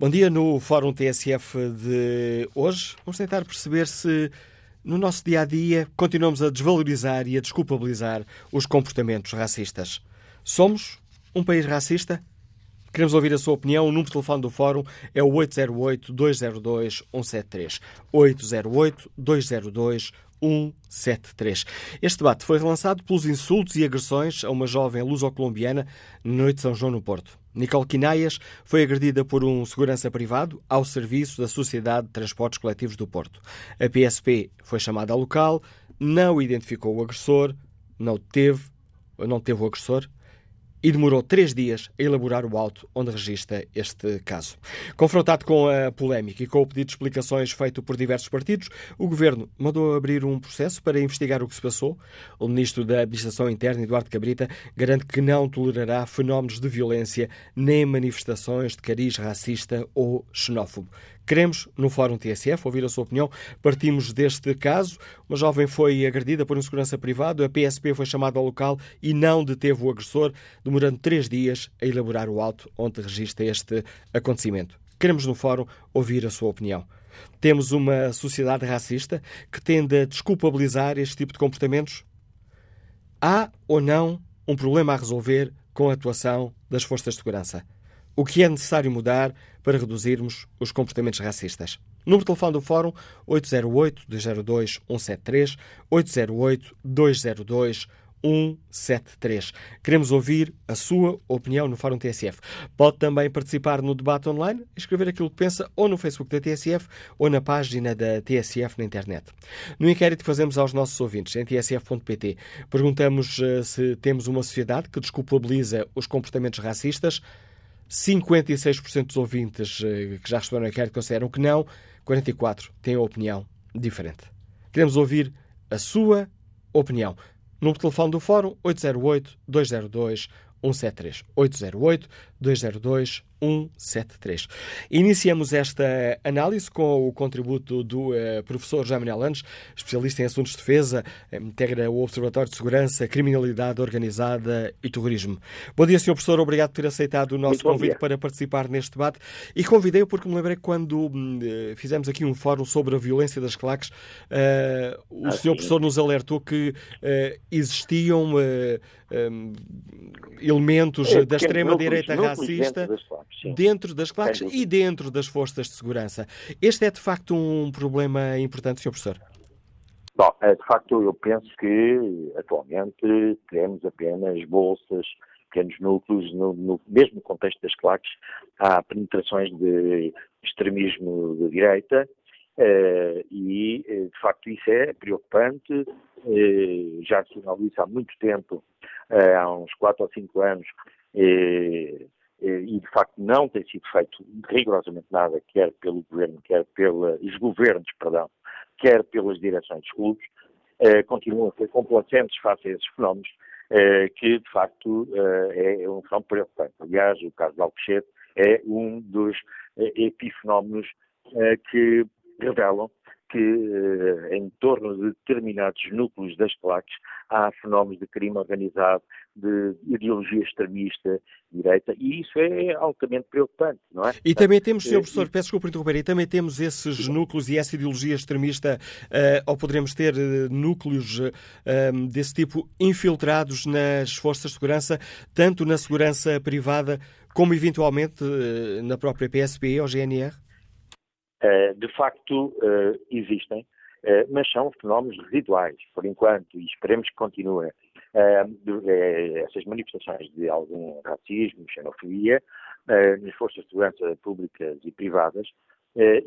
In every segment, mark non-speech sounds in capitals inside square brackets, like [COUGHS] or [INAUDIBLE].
Bom dia no Fórum TSF de hoje. Vamos tentar perceber se no nosso dia a dia continuamos a desvalorizar e a desculpabilizar os comportamentos racistas. Somos um país racista? Queremos ouvir a sua opinião. O número de telefone do Fórum é o 808-202-173. 808-202-173. Este debate foi relançado pelos insultos e agressões a uma jovem luso-colombiana na noite de São João no Porto. Nicole Quinaias foi agredida por um segurança privado ao serviço da Sociedade de Transportes Coletivos do Porto. A PSP foi chamada ao local, não identificou o agressor, não teve, não teve o agressor, e demorou três dias a elaborar o auto onde registra este caso. Confrontado com a polémica e com o pedido de explicações feito por diversos partidos, o Governo mandou abrir um processo para investigar o que se passou. O Ministro da Administração Interna, Eduardo Cabrita, garante que não tolerará fenómenos de violência nem manifestações de cariz racista ou xenófobo. Queremos, no Fórum TSF, ouvir a sua opinião. Partimos deste caso. Uma jovem foi agredida por um segurança privado, a PSP foi chamada ao local e não deteve o agressor, demorando três dias a elaborar o auto onde registra este acontecimento. Queremos, no Fórum, ouvir a sua opinião. Temos uma sociedade racista que tende a desculpabilizar este tipo de comportamentos? Há ou não um problema a resolver com a atuação das forças de segurança? O que é necessário mudar para reduzirmos os comportamentos racistas? Número de telefone do Fórum 808-202-173, 808-202-173. 173. Queremos ouvir a sua opinião no Fórum TSF. Pode também participar no debate online, escrever aquilo que pensa ou no Facebook da TSF ou na página da TSF na internet. No inquérito que fazemos aos nossos ouvintes em tsf.pt, perguntamos uh, se temos uma sociedade que desculpabiliza os comportamentos racistas. 56% dos ouvintes uh, que já responderam ao inquérito consideram que não, 44% têm a opinião diferente. Queremos ouvir a sua opinião. Número de telefone do Fórum 808-202-173. 808-202-173. Iniciamos esta análise com o contributo do uh, professor Jaime Landes, especialista em assuntos de defesa, integra o Observatório de Segurança, Criminalidade Organizada e Terrorismo. Bom dia, Sr. Professor. Obrigado por ter aceitado o nosso convite para participar neste debate. E convidei-o porque me lembrei quando uh, fizemos aqui um fórum sobre a violência das claques, uh, o ah, Sr. Professor nos alertou que existiam um, elementos é, da extrema-direita racista dentro das claques, dentro das claques e dentro das forças de segurança. Este é, de facto, um problema importante, Sr. Professor? Bom, é, de facto, eu penso que atualmente temos apenas bolsas, pequenos núcleos, no, no mesmo contexto das claques, há penetrações de extremismo de direita, Uh, e, eh, de facto, isso é preocupante. Uh, já se sinaliza há muito tempo eh, há uns 4 ou 5 anos, e, e, de facto não tem sido feito rigorosamente nada, quer pelo governo, quer pelos governos, perdão, quer pelas direções de clubes, eh, continuam a ser complacentes face a esses fenómenos, eh, que de facto é, é um fenómeno preocupante. Aliás, o caso de Alcochete é um dos epifenómenos que revelam que eh, em torno de determinados núcleos das claques há fenómenos de crime organizado, de ideologia extremista, direita, e isso é altamente preocupante, não é? E também temos, Sr. Eh, Professor, peço desculpa interromper, e também temos esses núcleos e essa ideologia extremista, uh, ou poderemos ter núcleos desse tipo infiltrados nas forças de segurança, tanto na segurança privada como eventualmente na própria PSP ou GNR? Eh, de facto eh, existem, eh, mas são fenómenos residuais, por enquanto, e esperemos que continuem. essas manifestações de algum racismo, xenofobia, nas forças de segurança públicas e privadas,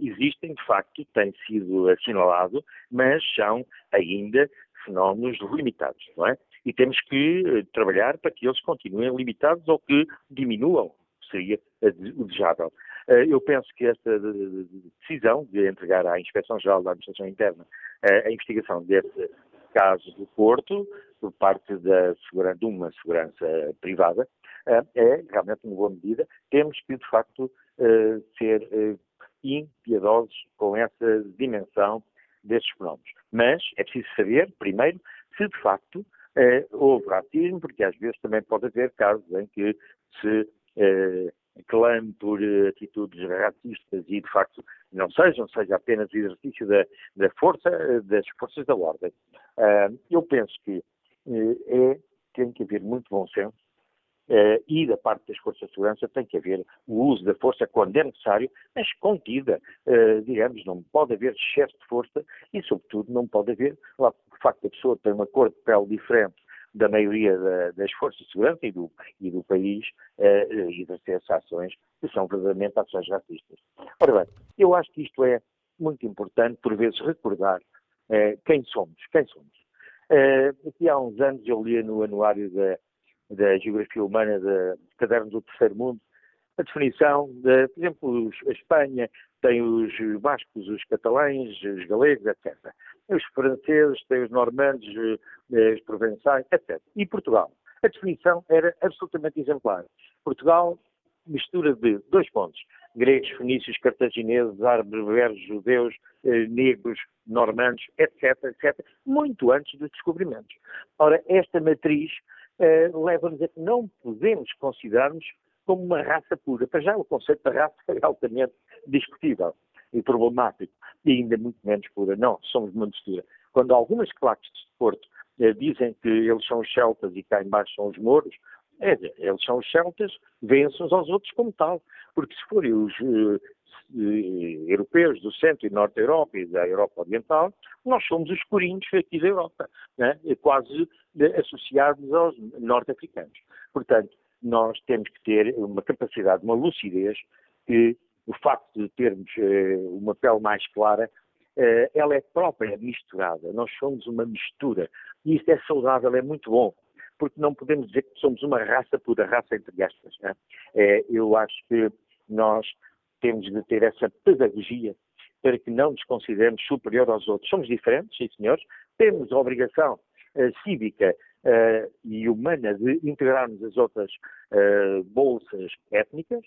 existem, de facto, têm sido assinalados, mas são ainda fenómenos limitados, não é? E temos que trabalhar para que eles continuem limitados ou que diminuam, seria o desejável. Eh, eu penso que esta decisão de entregar à Inspeção-Geral da Administração Interna eh, a investigação desse caso do Porto, por parte da de uma segurança privada, eh, é realmente uma boa medida. Temos que, de facto, ser impiedosos com essa dimensão destes fenómenos. Mas é preciso saber, primeiro, se de facto houve racismo, porque às vezes também pode haver casos em que se clame por uh, atitudes racistas e, de facto, não sejam, seja apenas o exercício da, da força, das forças da ordem. eu penso que é, tem que haver muito bom senso e da parte das forças de segurança tem que haver o uso da força quando é necessário, mas contida. Digamos, não pode haver excesso de força e, sobretudo, não pode haver lá, o facto da pessoa ter uma cor de pele diferente da maioria da, das forças de segurança e do, e do país uh, exercer ações que são verdadeiramente ações racistas. Ora bem, eu acho que isto é muito importante, por vezes, recordar uh, quem somos. Quem somos. Uh, aqui há uns anos eu lia no anuário da da geografia humana de Caderno do Terceiro Mundo, a definição de, por exemplo, a Espanha tem os bascos, os catalães, os galegos, etc. Os franceses têm os normandos, eh, os provençais, etc. E Portugal. A definição era absolutamente exemplar. Portugal, mistura de dois pontos. Gregos, fenícios, cartagineses, árabes, judeus, eh, negros, normandos, etc., etc., muito antes dos descobrimentos. Ora, esta matriz leva-nos a que não podemos considerarmos como uma raça pura. Para já o conceito da raça é altamente discutível e problemático, e ainda muito menos pura. Não, somos uma mistura. Quando algumas claques de Porto uh, dizem que eles são os celtas e cá embaixo são os mouros, é, eles são os celtas, vencem uns aos outros como tal. Porque se forem os uh, europeus do centro e norte da Europa e da Europa Oriental, nós somos os corinhos aqui da Europa, né? quase associados aos norte-africanos. Portanto, nós temos que ter uma capacidade, uma lucidez, que o facto de termos uh, uma pele mais clara, uh, ela é própria, misturada. Nós somos uma mistura. E isto é saudável, é muito bom porque não podemos dizer que somos uma raça pura, raça entre aspas. Né? É, eu acho que nós temos de ter essa pedagogia para que não nos consideremos superior aos outros. Somos diferentes, sim senhores, temos a obrigação uh, cívica uh, e humana de integrarmos as outras uh, bolsas étnicas.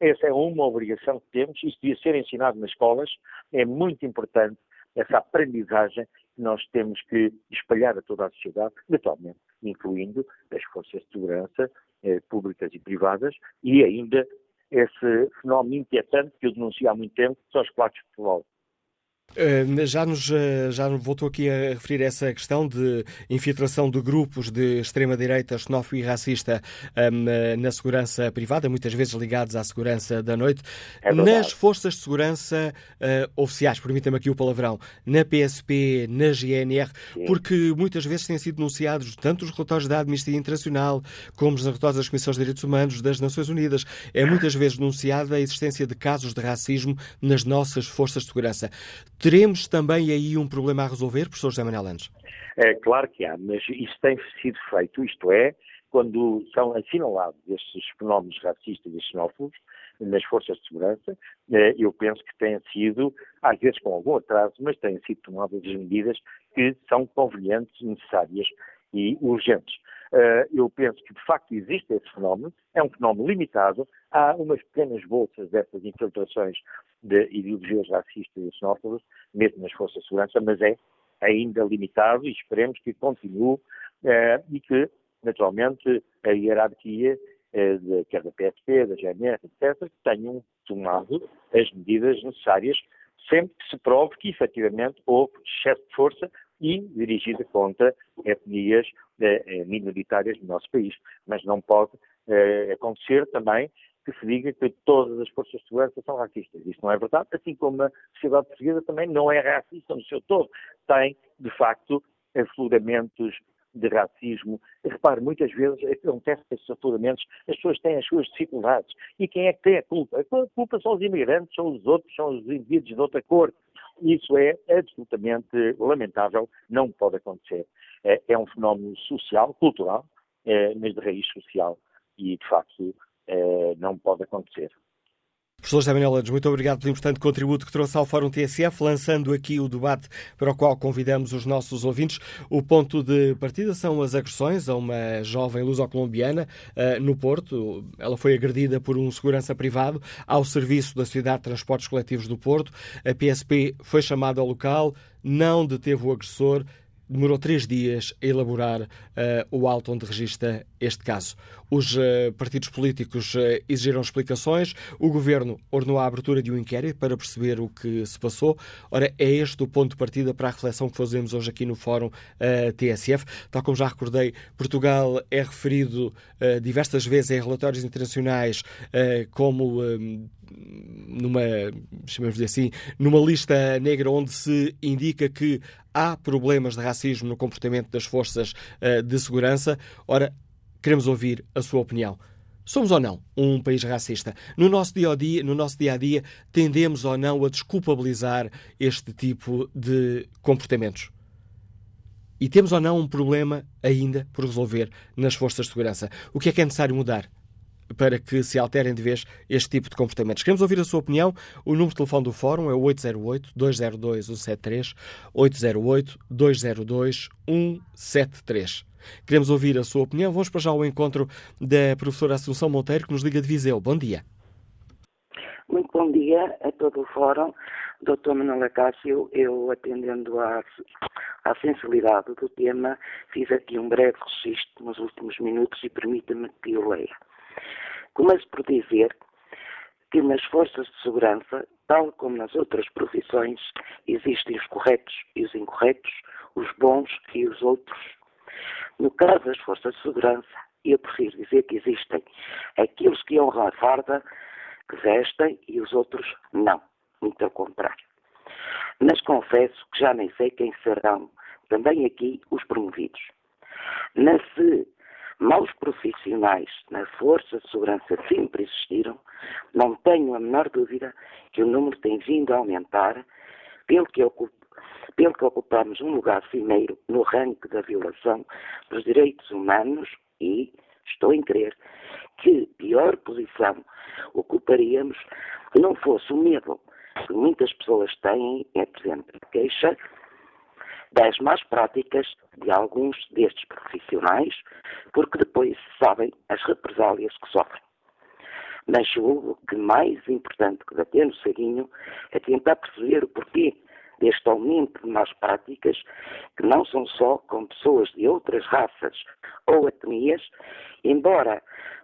Essa é uma obrigação que temos, isso devia ser ensinado nas escolas, é muito importante essa aprendizagem que nós temos que espalhar a toda a sociedade, naturalmente, incluindo as forças de segurança públicas e privadas e ainda esse fenómeno inquietante que eu denuncio há muito tempo, que são os claques de futebol. Uh, já nos uh, já voltou aqui a referir essa questão de infiltração de grupos de extrema-direita xenófobo e racista um, na segurança privada, muitas vezes ligados à segurança da noite. É Nas forças de segurança uh, oficiais, permita-me aqui o palavrão, na PSP, na GNR, Sim. porque muitas vezes têm sido denunciados tanto os relatórios da Amnistia Internacional como os relatórios das Comissões de Direitos Humanos das Nações Unidas. É muitas vezes denunciada a existência de casos de racismo nas nossas forças de segurança. Teremos também aí um problema a resolver, professor José Manuel Landes? É claro que há, mas isso tem sido feito, isto é, quando são assinalados estes fenómenos racistas e xenófobos nas forças de segurança, eh, eu penso que têm sido, às vezes com algum atraso, mas têm sido tomadas as medidas que são convenientes, necessárias e urgentes. Eh, eu penso que de facto existe esse fenómeno, é um fenómeno limitado, há umas pequenas bolsas dessas infiltrações de ideologias racistas e xenófobas, mesmo nas forças de segurança, mas é ainda limitado e esperemos que continue eh, e que, naturalmente, a hierarquia, eh, de, quer da PSP, da GNR, etc., tenham tomado as medidas necessárias sempre que se prove que efetivamente houve excesso de força e dirigida contra etnias minoritárias do nosso país. Mas não pode eh, acontecer também que se diga que todas as forças de segurança são racistas. Isso não é verdade, assim como a sociedade portuguesa também não é racista no seu todo. Tem, de facto, afloramentos de racismo. Repare, muitas vezes acontece esses afloramentos, as pessoas têm as suas dificuldades. E quem é que tem a culpa? A culpa são os imigrantes, são os outros, são os indivíduos de outra cor. Isso é absolutamente lamentável, não pode acontecer. É, é um fenómeno social, cultural, é, mas de raiz social e, de facto, é, não pode acontecer. Professor José Manuel Landes, muito obrigado pelo importante contributo que trouxe ao Fórum TSF, lançando aqui o debate para o qual convidamos os nossos ouvintes. O ponto de partida são as agressões a uma jovem luso-colombiana uh, no Porto. Ela foi agredida por um segurança privado ao serviço da Sociedade de Transportes Coletivos do Porto. A PSP foi chamada ao local, não deteve o agressor, demorou três dias a elaborar uh, o auto onde registra este caso. Os uh, partidos políticos uh, exigiram explicações, o governo ordenou a abertura de um inquérito para perceber o que se passou. Ora, é este o ponto de partida para a reflexão que fazemos hoje aqui no Fórum TSF. Tal como já recordei, Portugal é referido diversas vezes em relatórios internacionais como numa, chamemos assim, numa lista negra onde se indica que há problemas de racismo no comportamento das forças uh, de segurança. Ora, queremos ouvir a sua opinião. Somos ou não um país racista? No nosso dia a dia, no nosso dia a dia, tendemos ou não a desculpabilizar este tipo de comportamentos? E temos ou não um problema ainda por resolver nas forças de segurança? O que é que é necessário mudar? Para que se alterem de vez este tipo de comportamentos. Queremos ouvir a sua opinião. O número de telefone do Fórum é o 808-202-173, 808-202-173. Queremos ouvir a sua opinião. Vamos para já ao encontro da professora Assunção Monteiro, que nos liga de Viseu. Bom dia. Muito bom dia a todo o Fórum. Doutor Manuel Cássio, eu atendendo à, à sensibilidade do tema, fiz aqui um breve registro nos últimos minutos e permita-me que eu leia. Começo por dizer que nas forças de segurança, tal como nas outras profissões, existem os corretos e os incorretos, os bons e os outros. No caso das forças de segurança, eu prefiro dizer que existem aqueles que honram a farda, que vestem, e os outros não. Muito ao contrário. Mas confesso que já nem sei quem serão também aqui os promovidos. Na se Maus profissionais na Força de Segurança sempre existiram, não tenho a menor dúvida que o número tem vindo a aumentar, pelo que, ocup, pelo que ocupamos um lugar cimeiro no ranking da violação dos direitos humanos e, estou em crer, que pior posição ocuparíamos não fosse o medo que muitas pessoas têm, por exemplo, queixa das más práticas de alguns destes profissionais, porque depois sabem as represálias que sofrem. Mas julgo que mais importante que bater no ceguinho é tentar perceber o porquê deste aumento de más práticas, que não são só com pessoas de outras raças ou etnias, embora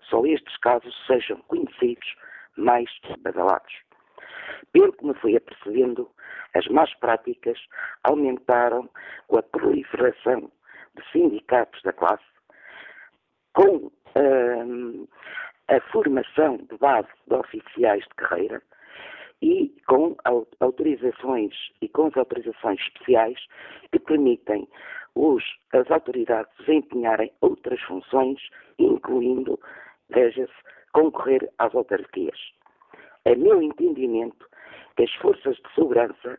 só estes casos sejam conhecidos mais badalados. Pelo que me fui apercebendo, as más práticas aumentaram com a proliferação de sindicatos da classe, com hum, a formação de base de oficiais de carreira e com autorizações e com as autorizações especiais que permitem os, as autoridades desempenharem outras funções, incluindo, veja-se, concorrer às autarquias. A meu entendimento, que as forças de segurança,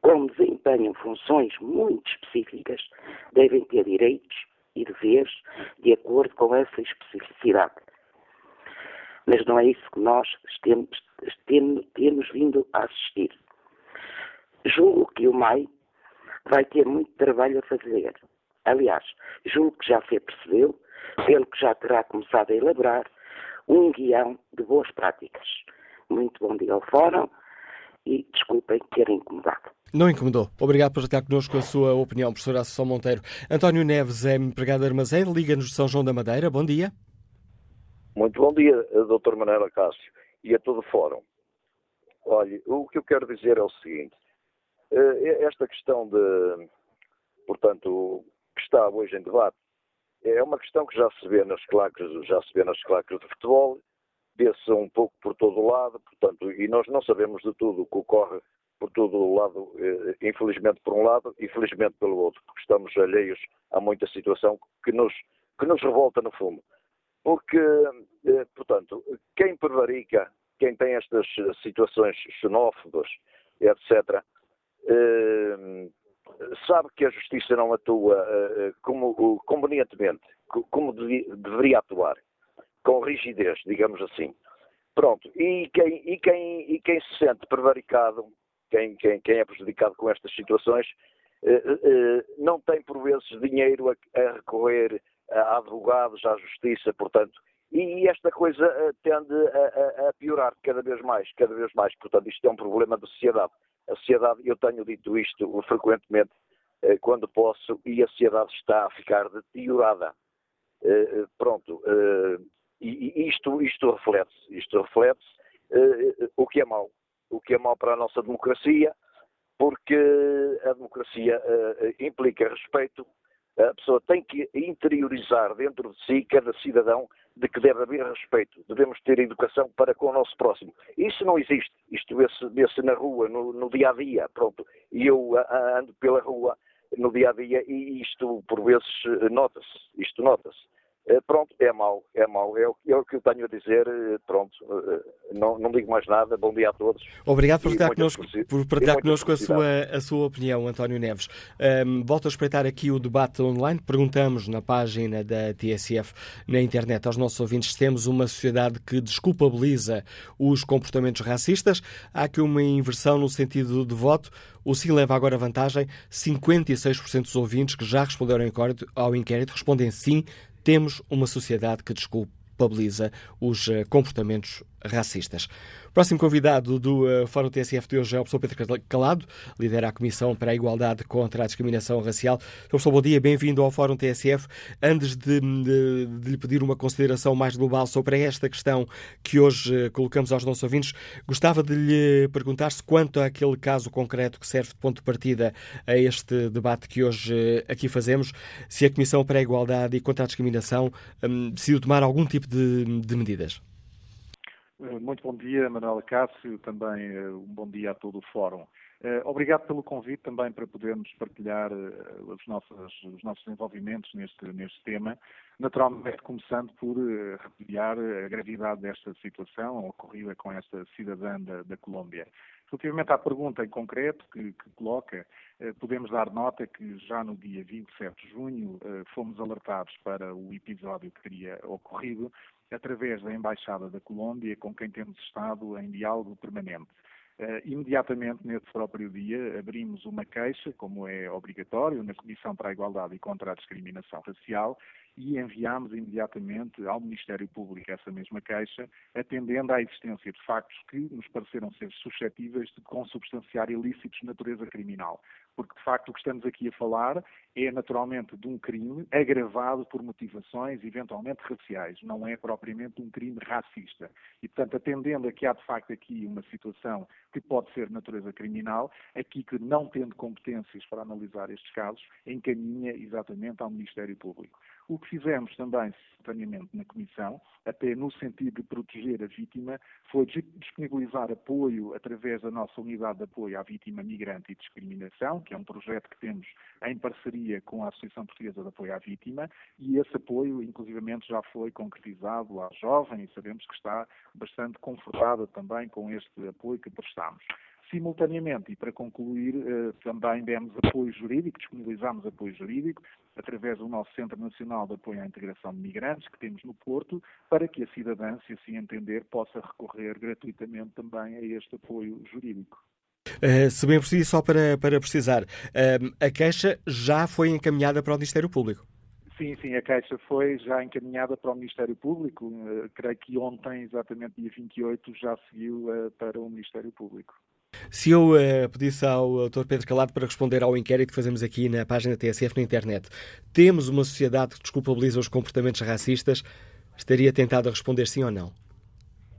como desempenham funções muito específicas, devem ter direitos e deveres de acordo com essa especificidade. Mas não é isso que nós temos, temos, temos vindo a assistir. Julgo que o MAI vai ter muito trabalho a fazer. Aliás, julgo que já se apercebeu, pelo que já terá começado a elaborar, um guião de boas práticas. Muito bom dia ao Fórum e desculpem ter incomodado. Não incomodou. Obrigado por estar connosco a sua opinião, professora Associação Monteiro. António Neves é empregado de armazém, liga-nos de São João da Madeira. Bom dia. Muito bom dia, Dr. Manela Cássio, e a todo o fórum. Olha, o que eu quero dizer é o seguinte. Eh, esta questão de, portanto, que está hoje em debate, é uma questão que já se vê nas claques, já se vê nas claques de futebol, vê-se um pouco por todo o lado, portanto, e nós não sabemos de tudo o que ocorre por todo o lado, eh, infelizmente por um lado e felizmente pelo outro, porque estamos alheios a muita situação que nos, que nos revolta no fundo. Porque, eh, portanto, quem prevarica, quem tem estas situações xenófobas, etc., eh, sabe que a justiça não atua como convenientemente, como deveria atuar com rigidez, digamos assim. Pronto, e quem, e quem, e quem se sente prevaricado, quem, quem, quem é prejudicado com estas situações, eh, eh, não tem por vezes dinheiro a, a, recorrer a advogados, à justiça, portanto, e esta coisa eh, tende a, a, piorar cada vez mais, cada vez mais. Portanto, isto é um problema da sociedade. A sociedade, eu tenho dito isto frequentemente, uh, quando posso e a sociedade está a ficar deteriorada. Uh, pronto, e, isto, isto reflete isto reflete o que é mau, o que é mau para a nossa democracia, porque a democracia implica respeito, a pessoa tem que interiorizar dentro de si, cada cidadão, de que deve haver respeito, devemos ter educação para com o nosso próximo. Isso não existe, isto vê-se vê na rua, no, no, dia a dia, pronto. E eu ando pela rua no dia a dia e isto por vezes nota-se, isto nota-se. Eh, pronto, é mau, é mau, é o, é o que eu tenho a dizer, eh, pronto, eh, não, não digo mais nada, bom dia a todos. Obrigado por partilhar connosco, por partilhar connosco a, sua, a sua opinião, António Neves. Um, volto a espreitar aqui o debate online, perguntamos na página da TSF na internet aos nossos ouvintes se temos uma sociedade que desculpabiliza os comportamentos racistas, há aqui uma inversão no sentido de voto, o sim leva agora vantagem, 56% dos ouvintes que já responderam ao inquérito respondem sim, temos uma sociedade que desculpabiliza os eh, comportamentos racistas. Próximo convidado do uh, Fórum TSF de hoje é o professor Pedro Calado, lidera a Comissão para a Igualdade contra a Discriminação Racial. Professor, bom dia, bem-vindo ao Fórum TSF. Antes de, de, de, lhe pedir uma consideração mais global sobre esta questão que hoje uh, colocamos aos nossos ouvintes, gostava de lhe perguntar se quanto àquele caso concreto que serve de ponto de partida a este debate que hoje uh, aqui fazemos, se a Comissão para a Igualdade e contra a Discriminação um, decidiu tomar algum tipo de, de medidas. Eh, muito bom dia, Manuela Cássio, também eh, um bom dia a todo o Fórum. Eh, obrigado pelo convite também para podermos partilhar os nossos, os nossos neste, neste tema. Naturalmente, começando por repudiar a gravidade desta situação ocorrida com esta cidadã da, da Colômbia. Relativamente à pergunta em concreto que, que coloca, podemos dar nota que já no dia 27 de junho fomos alertados para o episódio que teria ocorrido através da Embaixada da Colômbia, com quem temos estado em diálogo permanente. Uh, imediatamente, nesse próprio dia, abrimos uma queixa, como é obrigatório, na Comissão para a Igualdade e contra a Discriminação Racial, e enviámos imediatamente ao Ministério Público essa mesma queixa, atendendo à existência de factos que nos pareceram ser suscetíveis de consubstanciar ilícitos de natureza criminal. Porque, de facto, o que estamos aqui a falar é naturalmente de um crime agravado por motivações eventualmente raciais, não é propriamente um crime racista. E, portanto, atendendo a que há de facto aqui uma situação que pode ser de natureza criminal, aqui que não tendo competências para analisar estes casos, encaminha exatamente ao Ministério Público. O que fizemos também, simultaneamente, na Comissão, até no sentido de proteger a vítima, foi disponibilizar apoio através da nossa unidade de apoio à vítima migrante e discriminação, que é um projeto que temos em parceria com a Associação Portuguesa de Apoio à Vítima, e esse apoio, inclusivamente, já foi concretizado à jovem e sabemos que está bastante confortada também com este apoio que prestamos. Simultaneamente, e para concluir, eh, também demos apoio jurídico, disponibilizamos apoio jurídico através do nosso Centro Nacional de Apoio à Integração de Migrantes, que temos no Porto, para que a cidadã, se assim entender, possa recorrer gratuitamente também a este apoio jurídico. Uh, se bem preciso, só para, para precisar, uh, a queixa já foi encaminhada para o Ministério Público? Sim, sim, a queixa foi já encaminhada para o Ministério Público. Uh, creio que ontem, exatamente dia 28, já seguiu para o Ministério Público. Se eu uh, pedisse ao Dr. Pedro Calado para responder ao inquérito que fazemos aqui na página TSF na internet, temos uma sociedade que desculpabiliza os comportamentos racistas, estaria tentado a responder sim ou não?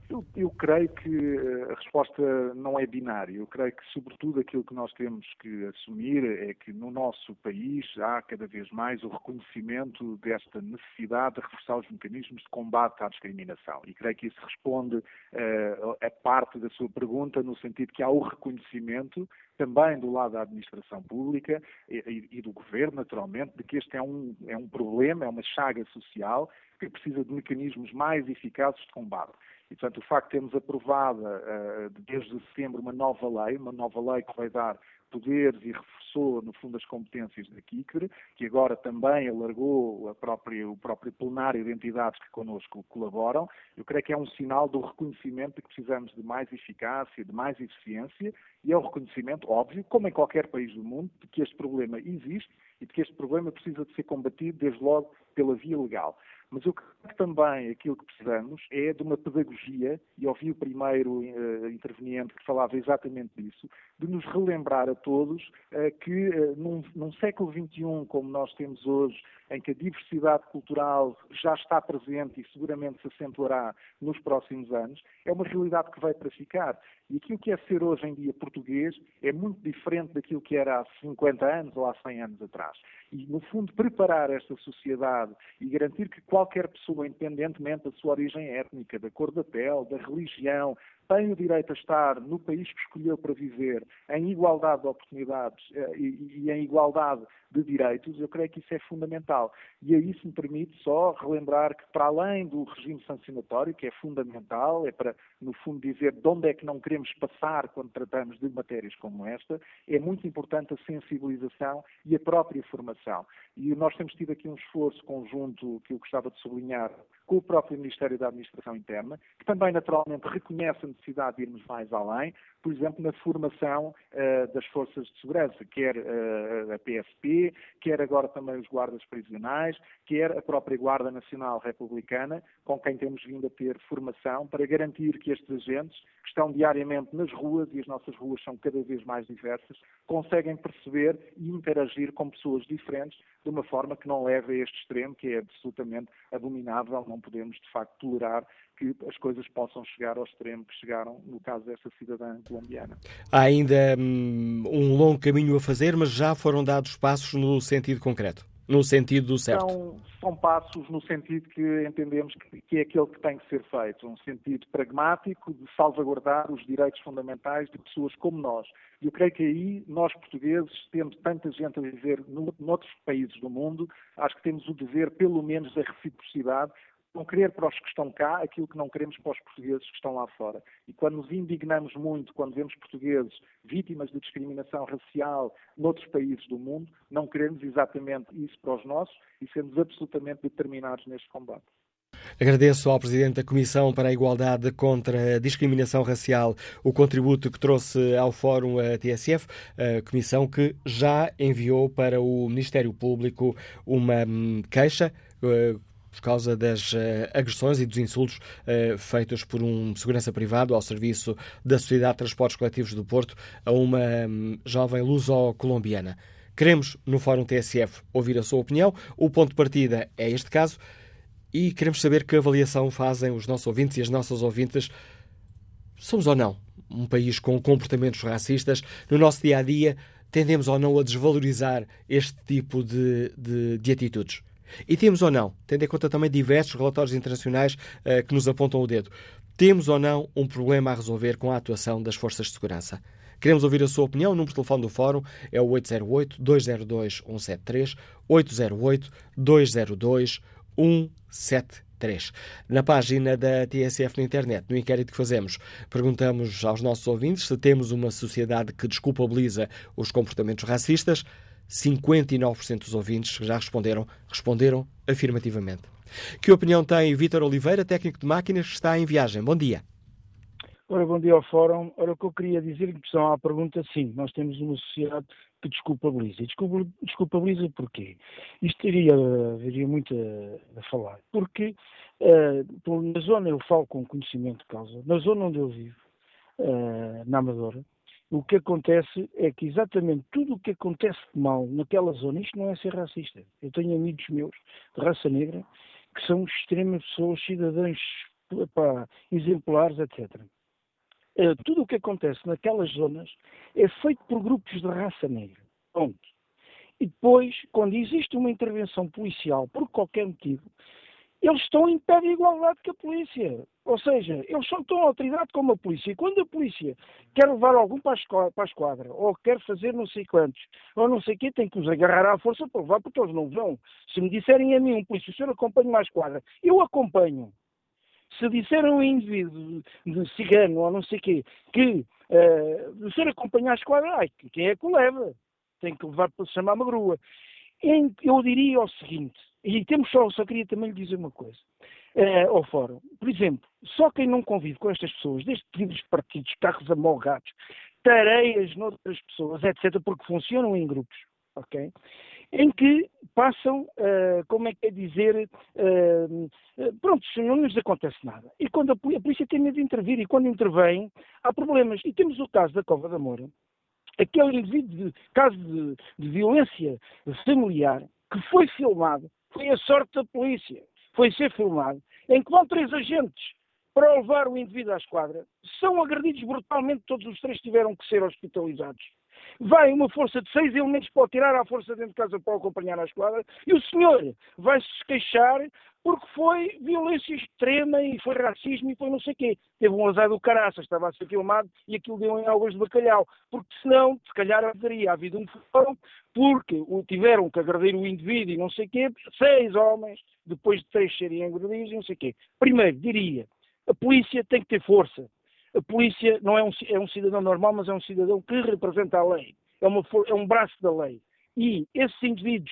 Eu, eu, creio que eh, a resposta não é binária. Eu creio que, sobretudo, aquilo que nós temos que assumir é que no nosso país há cada vez mais o reconhecimento desta necessidade de reforçar os mecanismos de combate à discriminação. E creio que isso responde uh, a parte da sua pergunta, no sentido que há o reconhecimento também do lado da administração pública e, e, do governo, naturalmente, de que este é um, é um problema, é uma chaga social que precisa de mecanismos mais eficazes de combate. E, portanto, o facto de termos aprovado uh, desde setembro uma nova lei, uma nova lei que vai dar poderes e reforçou, no fundo, as competências da KICR, que agora também alargou própria, o próprio plenário de entidades que connosco colaboram, eu creio que é um sinal do reconhecimento de que precisamos de mais eficácia, de mais eficiência, e é o reconhecimento, óbvio, como em qualquer país do mundo, de que este problema existe e de que este problema precisa de ser combatido, desde logo, pela via legal. Mas eu creio que também aquilo que precisamos é de uma pedagogia, e ouvi o primeiro uh, interveniente que falava exatamente disso, de nos relembrar a todos uh, que uh, num, num século XXI como nós temos hoje, em que a diversidade cultural já está presente e seguramente se acentuará nos próximos anos, é uma realidade que vai para ficar. E aquilo que é ser hoje em dia português é muito diferente daquilo que era há 50 anos ou há 100 anos atrás. E, no fundo, preparar esta sociedade e garantir que qualquer pessoa, independentemente da sua origem étnica, da cor da pele, da religião, tem o direito a estar no país que escolheu para viver, em igualdade de oportunidades eh, e, em igualdade de direitos, eu creio que isso é fundamental. E aí isso me permite só relembrar que, para além do regime sancionatório, que é fundamental, é para, no fundo, dizer de onde é que não queremos passar quando tratamos de matérias como esta, é muito importante a sensibilização e a própria formação. E nós temos tido aqui um esforço conjunto que eu gostava de sublinhar com o próprio Ministério da Administração Interna, que também naturalmente reconhece a necessidade de irmos mais além, por exemplo, na formação uh, das forças de segurança, quer uh, a PSP, quer agora também os guardas prisionais, quer a própria Guarda Nacional Republicana, com quem temos vindo a ter formação para garantir que estes agentes, que estão diariamente nas ruas, e as nossas ruas são cada vez mais diversas, conseguem perceber e interagir com pessoas diferentes de uma forma que não leve a este extremo, que é absolutamente abominável. Não podemos, de facto, tolerar que as coisas possam chegar ao extremo que chegaram no caso desta cidadã colombiana. Há ainda hum, um longo caminho a fazer, mas já foram dados passos no sentido concreto, no sentido certo. São, são passos no sentido que entendemos que, que, é aquele que tem que ser feito, um sentido pragmático de salvaguardar os direitos fundamentais de pessoas como nós. E eu creio que aí, nós portugueses, temos tanta gente a viver no, noutros países do mundo, acho que temos o dever, pelo menos, da reciprocidade não querer para os que estão cá aquilo que não queremos para os portugueses que estão lá fora. E quando nos indignamos muito, quando vemos portugueses vítimas de discriminação racial noutros países do mundo, não queremos exatamente isso para os nossos e sermos absolutamente determinados neste combate. Agradeço ao Presidente da Comissão para a Igualdade contra a Discriminação Racial o contributo que trouxe ao Fórum a TSF, a Comissão que já enviou para o Ministério Público uma hum, queixa eh, por causa das uh, agressões e dos insultos uh, feitos por um segurança privado ao serviço da Sociedade de Transportes Coletivos do Porto a uma um, jovem luso-colombiana. Queremos, no Fórum TSF, ouvir a sua opinião. O ponto de partida é este caso e queremos saber que avaliação fazem os nossos ouvintes e as nossas ouvintes. Somos ou não um país com comportamentos racistas? No nosso dia a dia, tendemos ou não a desvalorizar este tipo de, de, de atitudes? E temos ou não, tendo em conta também diversos relatórios internacionais uh, que nos apontam o dedo, temos ou não um problema a resolver com a atuação das forças de segurança? Queremos ouvir a sua opinião. O número de telefone do Fórum é o 808-202-173, 808-202-173. Na página da TSF na internet, no inquérito que fazemos, perguntamos aos nossos ouvintes se temos uma sociedade que desculpabiliza os comportamentos racistas. 59% dos ouvintes que já responderam, responderam afirmativamente. Que opinião tem Vítor Oliveira, técnico de máquinas, que está em viagem? Bom dia. Ora, bom dia ao Fórum. Ora, o que eu queria dizer em relação à pergunta, sim, nós temos uma sociedade que desculpabiliza. E desculpabiliza porquê? Isto teria, teria muito a, a falar. Porque uh, na zona, eu falo com conhecimento de causa, na zona onde eu vivo, uh, na Amadora, o que acontece é que exatamente tudo o que acontece de mal naquela zona, isto não é ser racista. Eu tenho amigos meus de raça negra que são extremas pessoas, cidadãos pá, exemplares, etc. Uh, tudo o que acontece naquelas zonas é feito por grupos de raça negra. Ponto. E depois, quando existe uma intervenção policial, por qualquer motivo, eles estão em pé de igualdade com a polícia. Ou seja, eles são tão autoridade como a polícia. E quando a polícia quer levar algum para a esquadra, ou quer fazer não sei quantos, ou não sei o quê, tem que os agarrar à força para levar, porque eles não vão. Se me disserem a mim, um polícia, o senhor acompanha mais esquadra, eu acompanho. Se disserem um indivíduo de cigano ou não sei o quê, que uh, o senhor acompanha a esquadra, ai, quem é que o leva? Tem que levar para chamar uma grua. Eu diria o seguinte, e temos só, só queria também lhe dizer uma coisa uh, ao fórum. Por exemplo, só quem não convive com estas pessoas, desde de partidos, carros amolgados, tareias noutras pessoas, etc., porque funcionam em grupos, ok? em que passam, uh, como é que é dizer, uh, pronto, não nos acontece nada. E quando a, polícia tem medo de intervir, e quando intervém, há problemas. E temos o caso da Cova da Moura, aquele indivíduo, de, caso de, de violência familiar, que foi filmado, foi a sorte da polícia, foi ser filmado, vão três agentes para levar o indivíduo à esquadra, são agredidos brutalmente, todos os três tiveram que ser hospitalizados. Vai uma força de seis elementos para o tirar à força dentro de casa para o acompanhar à esquadra, e o senhor vai-se queixar porque foi violência extrema e foi racismo e foi não sei o quê. Teve um azar do caraças, estava a ser filmado e aquilo deu em águas de bacalhau. Porque senão, se calhar, haveria havido um fórum, porque tiveram que agredir o indivíduo e não sei o quê, seis homens, depois de três serem agredidos e não sei o quê. Primeiro, diria, a polícia tem que ter força. A polícia não é um, é um cidadão normal, mas é um cidadão que representa a lei. É, uma, é um braço da lei. E esses indivíduos,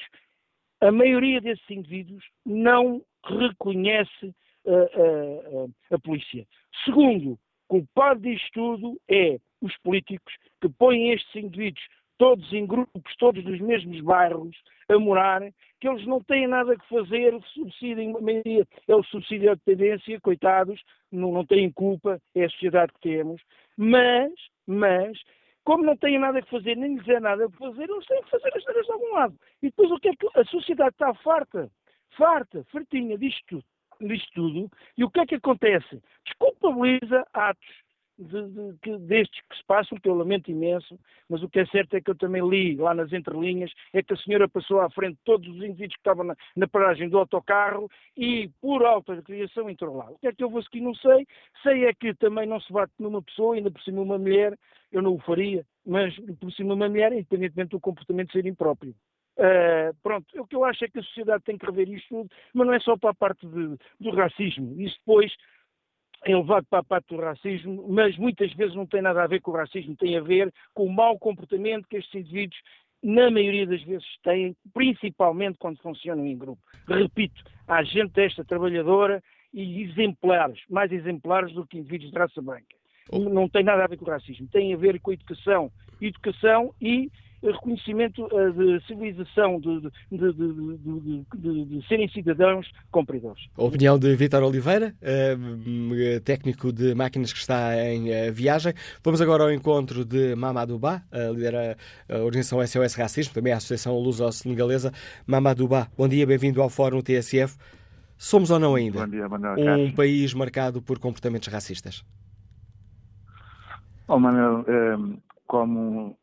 a maioria desses indivíduos, não reconhece uh, uh, uh, a polícia. Segundo, culpado disto tudo é os políticos que põem estes indivíduos todos em grupos, todos nos mesmos bairros, a morar, que eles não têm nada que fazer, a maioria é o subsídio à dependência, coitados, não, não têm culpa, é a sociedade que temos, mas, mas, como não têm nada que fazer, nem lhes é nada que fazer, eles têm que fazer as coisas de algum lado. E depois o que é que a sociedade está farta, farta, fartinha disto tudo, disto tudo, e o que é que acontece? Desculpabiliza atos de, de, que, destes que se passam, que eu lamento imenso, mas o que é certo é que eu também li lá nas entrelinhas, é que a senhora passou à frente de todos os indivíduos que estavam na, na paragem do autocarro e, por alta criação, entrou lá. O que é que eu vou seguir? Não sei. Sei é que também não se bate numa pessoa, ainda por cima uma mulher, eu não o faria, mas por cima uma mulher, independentemente do comportamento ser impróprio. Uh, pronto, o que eu acho é que a sociedade tem que rever isto tudo, mas não é só para a parte de, do racismo. Isso depois é levado para a parte do racismo, mas muitas vezes não tem nada a ver com o racismo, tem a ver com o mau comportamento que estes indivíduos, na maioria das vezes, têm, principalmente quando funcionam em grupo. Repito, há gente desta trabalhadora e exemplares, mais exemplares do que indivíduos de raça branca. Não tem nada a ver com o racismo, tem a ver com a educação. Educação e reconhecimento uh, de civilização, de, de, de, de, serem cidadãos cumpridores. A opinião de Vítor Oliveira, uh, técnico de máquinas que está em uh, viagem. Vamos agora ao encontro de Mamadou Ba, lidera a organização SOS Racismo, também a Associação Luso-Senegalesa. Mamadou Ba, bom dia, bem-vindo ao Fórum TSF. Somos ou não ainda dia, um país marcado por comportamentos racistas? Oh, Manuel, como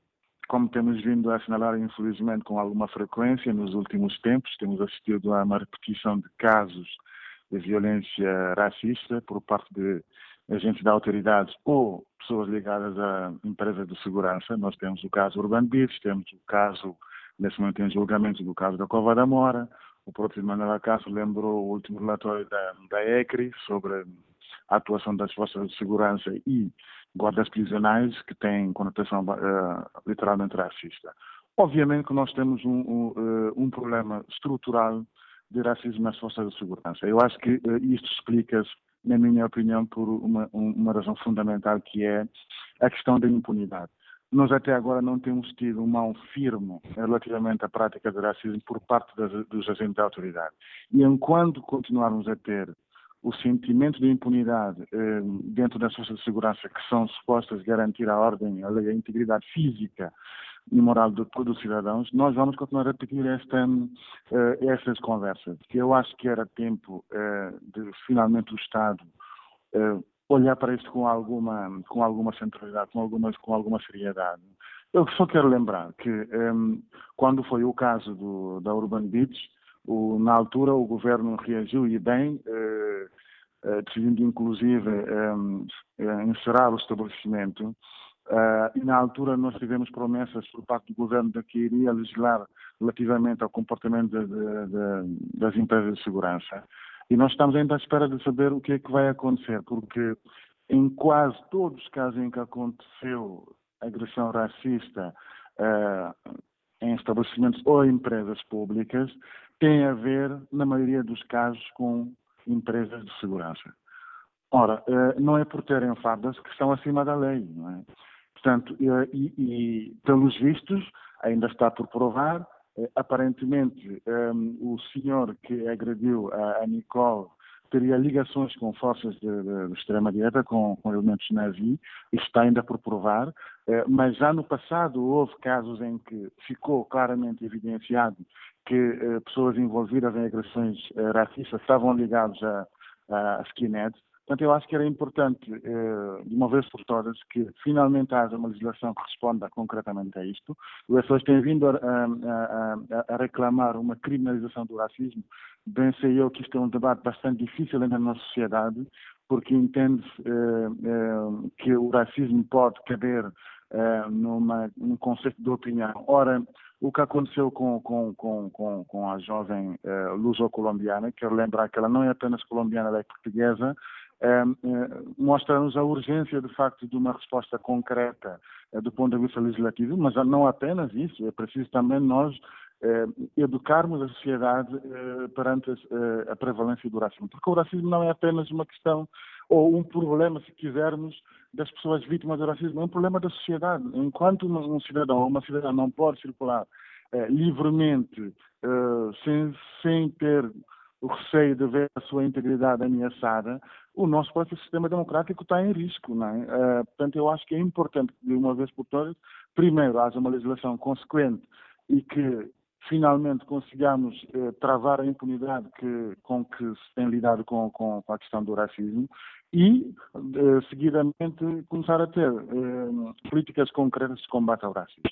como temos vindo a assinalar, infelizmente, com alguma frequência nos últimos tempos, temos assistido a uma repetição de casos de violência racista por parte de agentes da autoridade ou pessoas ligadas a empresas de segurança. Nós temos o caso Urban Beach, temos o caso, nesse momento em julgamento, do caso da Cova da Mora. O próprio Manuel Acaso lembrou o último relatório da, da ECRI sobre a atuação das forças de segurança e guardas prisionais que têm conotação uh, literalmente racista. Obviamente que nós temos um, um, eh, um, problema estrutural de racismo nas forças de segurança. Eu acho que uh, isto explica-se, na minha opinião, por uma, uma razão fundamental que é a questão da impunidade. Nós até agora não temos tido uma mão firme relativamente à prática de racismo por parte das, dos agentes da autoridade. E enquanto continuarmos a ter o sentimento de impunidade eh, dentro das forças de segurança que são supostas garantir a ordem, a, a integridade física e moral de todos os cidadãos, nós vamos continuar a repetir esta, eh, estas conversas. Eu acho que era tempo eh, de finalmente o Estado eh, olhar para isto com alguma, com alguma centralidade, com alguma, com alguma seriedade. Eu só quero lembrar que eh, quando foi o caso do, da Urban Beach, o, na altura o governo reagiu e bem, eh, eh, decidindo inclusive eh, encerrar o estabelecimento. Uh, e na altura nós tivemos promessas por parte do governo de que iria legislar relativamente ao comportamento de, de, de, das empresas de segurança. E nós estamos ainda à espera de saber o que é que vai acontecer, porque em quase todos os casos em que aconteceu agressão racista uh, em estabelecimentos ou empresas públicas, tem a ver, na maioria dos casos, com empresas de segurança. Ora, eh, não é por terem fardas que estão acima da lei, não é? Portanto, eh, e, e pelos vistos, ainda está por provar aparentemente, um, o senhor que agrediu a, a Nicole teria ligações com forças de, de, de extrema-direita, com, com, elementos nazi, isso está ainda por provar, eh, mas já no passado houve casos em que ficou claramente evidenciado que eh, pessoas envolvidas em agressões eh, racistas estavam ligadas a, a skinheads, Portanto, eu acho que era importante, eh, de uma vez por todas, que finalmente haja uma legislação que responda concretamente a isto. As pessoas têm vindo a, a, a, reclamar uma criminalização do racismo. Bem sei eu que isto é um debate bastante difícil ainda na nossa sociedade, porque entende-se que o racismo pode caber numa, num conceito de opinião. Ora, o que aconteceu com, com, com, com a jovem luso-colombiana, quero lembrar que ela não é apenas colombiana, ela é portuguesa, eh, mostra-nos a urgência, de facto, de uma resposta concreta eh, do ponto de vista legislativo, mas não apenas isso, é preciso também nós educarmos a sociedade perante a prevalência do racismo, porque o racismo não é apenas uma questão ou um problema, se quisermos, das pessoas vítimas do racismo, é um problema da sociedade. Enquanto um cidadão ou uma cidadã não pode circular livremente, sem, sem ter o receio de ver a sua integridade ameaçada, o nosso próprio sistema democrático está em risco. Não é? Uh, portanto, eu acho que é importante de uma vez por todas, primeiro, haja uma legislação consequente e que finalmente consigamos travar a impunidade que, com que se tem lidado com, com a questão do racismo e, uh, seguidamente, começar a ter políticas concretas de combate ao racismo.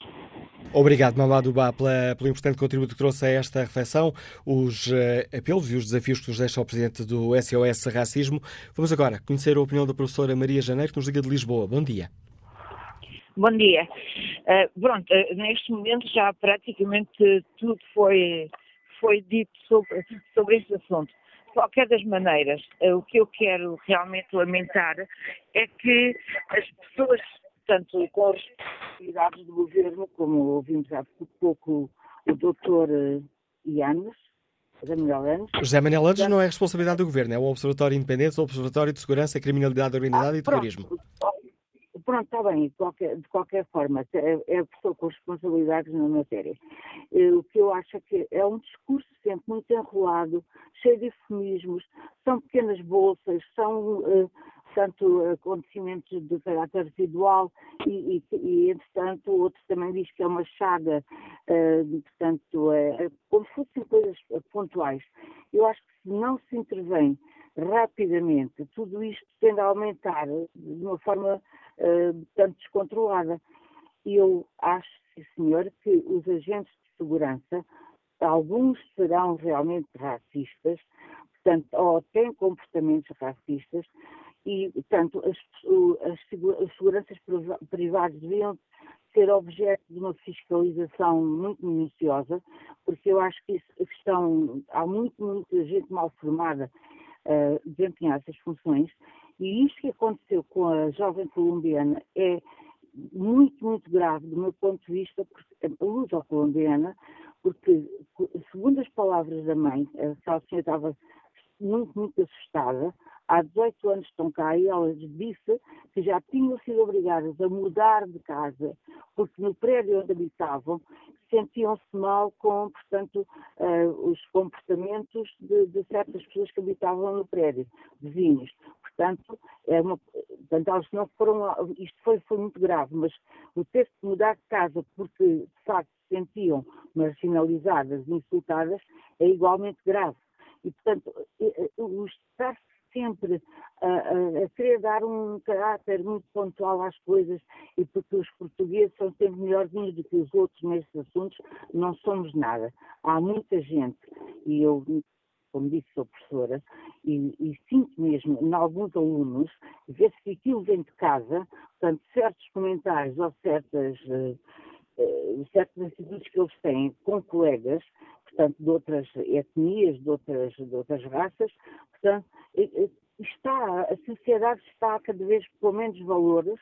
Obrigado, Mamadou pela, pelo importante contributo que trouxe a esta reflexão, os uh, apelos e os desafios que nos deixa o Presidente do SOS Racismo. Vamos agora conhecer a opinião da professora Maria Janeiro, que nos liga de Lisboa. Bom dia. Bom dia. Uh, pronto, uh, neste momento já praticamente tudo foi, foi dito sobre, sobre este assunto. De qualquer das maneiras, o que eu quero realmente lamentar é que as pessoas tanto com as responsabilidades do governo, como ouvimos há pouco o doutor eh, Ianes, José Manuel Anos. José Manuel Anos não é responsabilidade do governo, é o Observatório Independente, o Observatório de Segurança, Criminalidade Organizada ah, e Terrorismo. Pronto, está bem, de qualquer, de qualquer forma, é, é a pessoa com responsabilidades na matéria. Eh, o que eu acho é que é um discurso sempre muito enrolado, cheio de eufemismos, são pequenas bolsas, são uh, portanto, acontecimentos de caráter residual e, e, e, entretanto, outro também diz que é uma chaga, uh, portanto, é, como se fossem coisas pontuais. Eu acho que se não se intervém rapidamente, tudo isto tende a aumentar de uma forma uh, tanto descontrolada. E eu acho, senhor, que os agentes de segurança, alguns serão realmente racistas, portanto, ou têm comportamentos racistas, e, portanto, as, as, as seguranças privadas deviam ser objeto de uma fiscalização muito minuciosa, porque eu acho que isso, questão, há muito, muita gente mal formada uh, desempenhar essas funções, e isto que aconteceu com a jovem colombiana é muito, muito grave do meu ponto de vista, a luso-colombiana, porque, segundo as palavras da mãe, a senhora estava muito, muito assustada, há 18 anos estão cá e ela disse que já tinham sido obrigadas a mudar de casa, porque no prédio onde habitavam sentiam-se mal com, portanto, uh, os comportamentos de, de, certas pessoas que habitavam no prédio, vizinhos. Portanto, é uma, portanto elas não foram, isto foi, foi muito grave, mas o ter de mudar de casa porque, de facto, se sentiam marginalizadas insultadas é igualmente grave. E, portanto, o estar sempre a, a, a, querer dar um caráter muito pontual às coisas e porque os portugueses são sempre melhorzinhos do que os outros nestes assuntos, não somos nada. Há muita gente, e eu, como disse, sou professora, e, e sinto mesmo em alguns alunos, vê-se que aquilo vem de casa, portanto, certos comentários ou certas. Uh, certas atitudes que eles têm com colegas, portanto, de outras etnias, de outras, de outras raças, portanto, está, a sociedade está cada vez com menos valores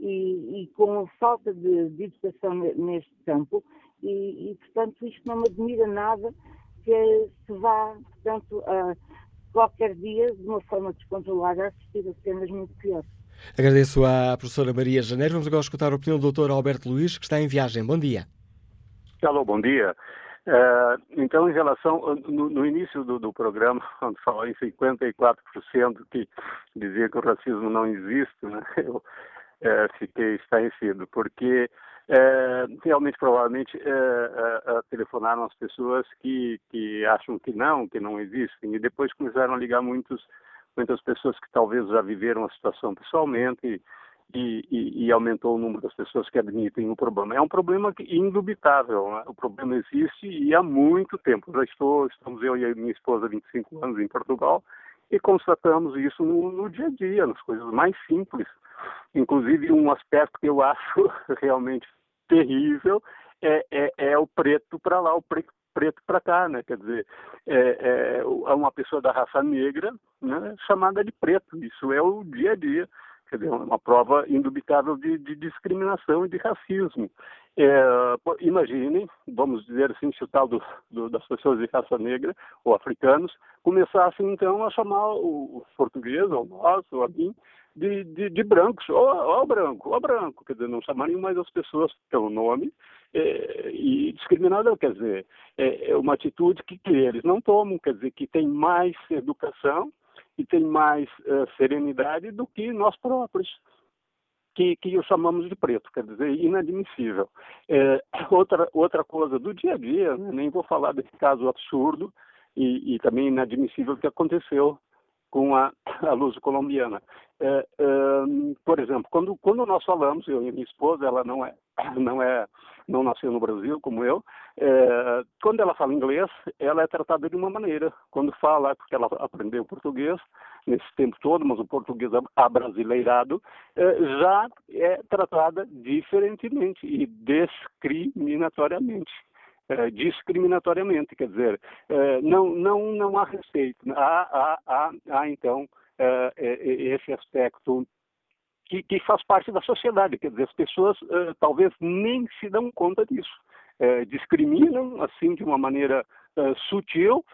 e, e com falta de, de, educação neste campo e, e, portanto, isto não me admira nada que se vá, portanto, a qualquer dia, de uma forma descontrolada, a assistir a cenas muito piores. Agradeço à professora Maria Janeiro. Vamos agora escutar a opinião do Dr. Alberto Luís, que está em viagem. Bom dia. Alô, bom dia. É, então, em relação, no, no início do, do, programa, [LAUGHS] quando falou em 54% que dizia que o racismo não existe, né, [LAUGHS] eu é, fiquei estarrecido, porque é, realmente, provavelmente, telefonaram as pessoas que, que acham que não, que não existem, e depois começaram a ligar muitos, muitas pessoas que talvez já viveram a situação pessoalmente e, e, e, aumentou o número das pessoas que admitem o problema. É um problema indubitável, né? o problema existe e há muito tempo. Já estou, estamos eu e minha esposa há 25 anos em Portugal e constatamos isso no, no dia a dia, nas coisas mais simples. Inclusive, um aspecto que eu [LAUGHS] acho realmente terrível é, é, é o preto para lá, o preto preto para cá, né? Quer dizer, é, é, uma pessoa da raça negra né, chamada de preto. Isso é o dia a dia quer dizer, uma prova indubitável de, de discriminação e de racismo. É, imaginem, vamos dizer assim, se o tal do, do, das pessoas de raça negra ou africanos começassem então a chamar o, o português, ou nós, ou a mim, de, de, de brancos, ó, branco, ó branco, quer dizer, não chamariam mais as pessoas pelo nome é, e discriminador, quer dizer, é, é uma atitude que, que eles não tomam, quer dizer, que tem mais educação e tem mais uh, serenidade do que nós próprios, que, que o chamamos de preto, quer dizer, inadmissível. É, outra, outra coisa do dia a dia, né, nem vou falar desse caso absurdo e, e também inadmissível que aconteceu com a, a luz colombiana. É, é, por exemplo, quando, quando nós falamos, eu e minha esposa, ela não é, [COUGHS] não é, não nasceu no Brasil como eu, é, quando ela fala inglês, ela é tratada de uma maneira. Quando fala, porque ela aprendeu português nesse tempo todo, mas o português abrasileirado, é, já é tratada diferentemente e discriminatoriamente é, discriminatoriamente, quer dizer, é, não, não, não há respeito. Há, há, há, há então, é, esse aspecto que, que, faz parte da sociedade, quer dizer, as pessoas talvez nem se dão conta disso. discriminam, assim, de uma maneira sutil,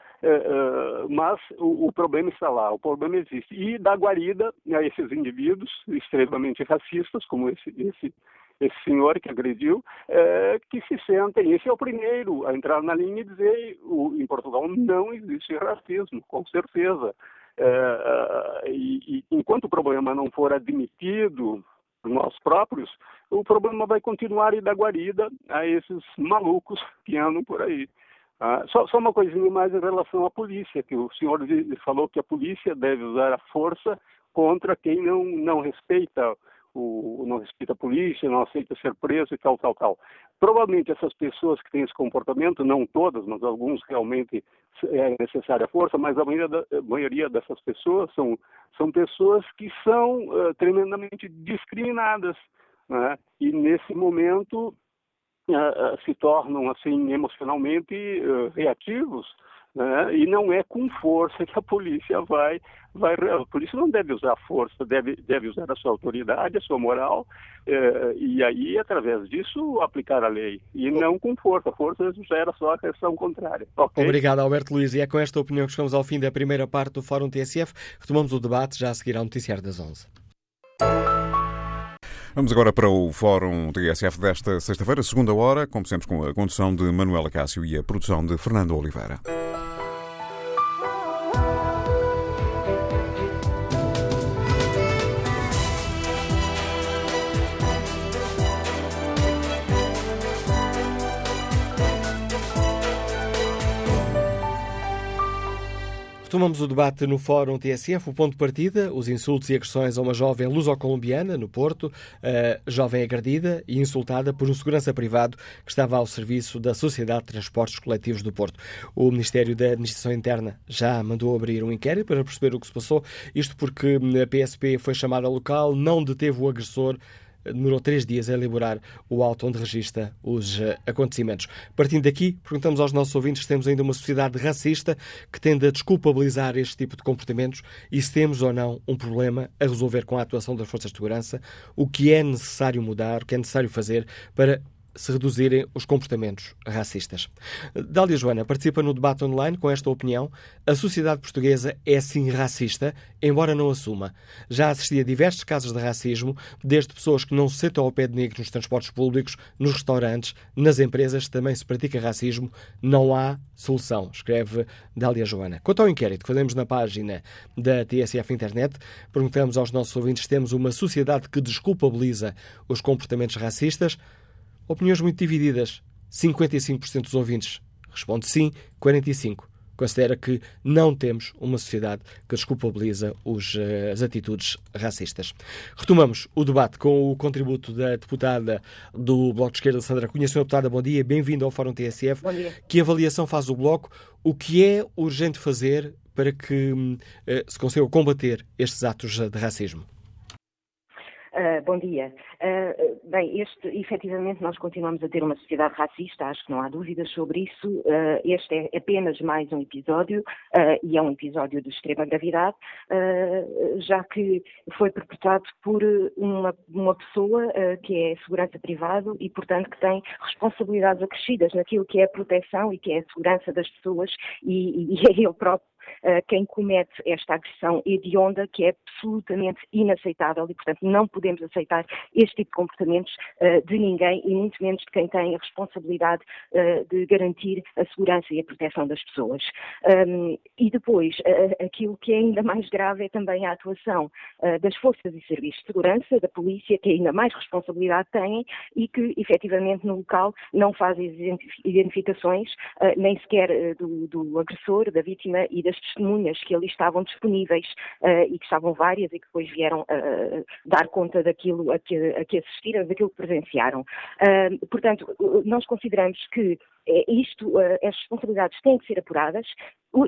mas o, o, problema está lá, o problema existe. E dá guarida a esses indivíduos extremamente racistas, como esse, esse esse senhor que agrediu, é, que se sentem. Esse é o primeiro a entrar na linha e dizer: o, em Portugal não existe racismo, com certeza. É, e, e, enquanto o problema não for admitido por nós próprios, o problema vai continuar e dar guarida a esses malucos que andam por aí. Ah, só, só, uma coisinha mais em relação à polícia, que o senhor falou que a polícia deve usar a força contra quem não, não respeita o, não respeita a polícia, não aceita ser preso e tal, tal, tal. Provavelmente essas pessoas que têm esse comportamento, não todas, mas alguns realmente é necessária força, mas a maioria, da, a maioria dessas pessoas são, são pessoas que são uh, tremendamente discriminadas. Né? E nesse momento uh, uh, se tornam assim emocionalmente reativos né? E não é com força que a polícia vai, vai. A polícia não deve usar força, deve, deve usar a sua autoridade, a sua moral, eh, e aí, através disso, aplicar a lei. E não com força. A força gera só a questão contrária. Okay? Obrigado, Alberto Luiz. E é com esta opinião que chegamos ao fim da primeira parte do Fórum TSF. Retomamos o debate já a seguir ao Noticiário das 11. Vamos agora para o Fórum TSF desta sexta-feira, segunda hora, como sempre com a condução de Manuela Cássio e a produção de Fernando Oliveira. Retomamos o debate no Fórum TSF. O ponto de partida, os insultos e agressões a uma jovem luso-colombiana, no Porto, jovem agredida e insultada por um segurança privado que estava ao serviço da Sociedade de Transportes Coletivos do Porto. O Ministério da Administração Interna já mandou abrir um inquérito para perceber o que se passou, isto porque a PSP foi chamada ao local, não deteve o agressor, demorou três dias a elaborar o auto onde registra os eh, acontecimentos. Partindo daqui, perguntamos aos nossos ouvintes se temos ainda uma sociedade racista que tende a desculpabilizar este tipo de comportamentos e se temos ou não um problema a resolver com a atuação das forças de segurança, o que é necessário mudar, o que é necessário fazer para se reduzirem os comportamentos racistas. Dália Joana participa no debate online com esta opinião. A sociedade portuguesa é sim racista, embora não assuma. Já assisti a diversos casos de racismo, desde pessoas que não se sentam ao pé de negros nos transportes públicos, nos restaurantes, nas empresas também se pratica racismo. Não há solução, escreve Dália Joana. Quanto ao inquérito que fazemos na página da TSF Internet, perguntamos aos nossos ouvintes se temos uma sociedade que desculpabiliza os comportamentos racistas. Opiniões muito divididas. 55% dos ouvintes responde sim, 45% considera que não temos uma sociedade que desculpabiliza os, eh, as atitudes racistas. Retomamos o debate com o contributo da deputada do Bloco de Esquerda, Sandra Cunha. Senhora deputada, bom dia, bem-vindo ao Fórum TSF. Bom dia. Que avaliação faz o Bloco? O que é urgente fazer para que uh, se consiga combater estes atos de racismo? Uh, bom dia. Uh, bem, este, efetivamente, nós continuamos a ter uma sociedade racista, acho que não há dúvidas sobre isso. Uh, este é apenas mais um episódio, e é um episódio de extrema gravidade, já que foi perpetrado por uma, uma pessoa que é segurança privado e, portanto, que tem responsabilidades acrescidas naquilo que é a proteção e que é a segurança das pessoas, e, e [LAUGHS] é ele próprio quem comete esta agressão hedionda, que é absolutamente inaceitável e, portanto, não podemos aceitar este tipo de comportamentos uh, de ninguém e muito menos de quem tem a responsabilidade uh, de garantir a segurança e a proteção das pessoas. E depois, aquilo que é ainda mais grave é também a atuação das forças e serviços de segurança, da polícia, que ainda mais responsabilidade têm e que, efetivamente, no local não fazem identificações, nem sequer do, do agressor, da vítima e das testemunhas que ali estavam disponíveis uh, e que estavam várias e que depois vieram uh, dar conta daquilo a que, a que assistiram, daquilo que presenciaram. Portanto, nós consideramos que isto, as responsabilidades têm que ser apuradas,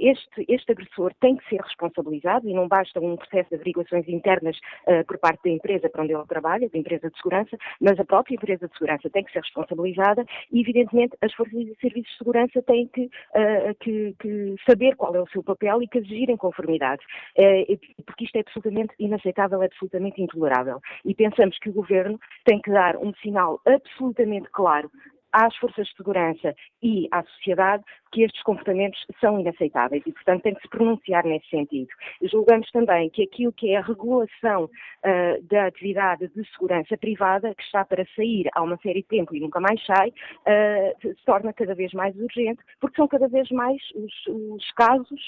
este, este, agressor tem que ser responsabilizado e não basta um processo de averiguações internas uh, por parte da empresa para onde ele trabalha, da empresa de segurança, mas a própria empresa de segurança tem que ser responsabilizada e, evidentemente, as forças e serviços de segurança têm que, uh, que, que saber qual é o seu papel e que exigir em conformidade, uh, porque isto é absolutamente inaceitável, é absolutamente intolerável. E pensamos que o Governo tem que dar um sinal absolutamente claro às forças de segurança e à sociedade que estes comportamentos são inaceitáveis e, portanto, tem que se pronunciar nesse sentido. Julgamos também que aquilo que é a regulação uh, da atividade de segurança privada, que está para sair há uma série de tempo e nunca mais sai, uh, se torna cada vez mais urgente, porque são cada vez mais os, os casos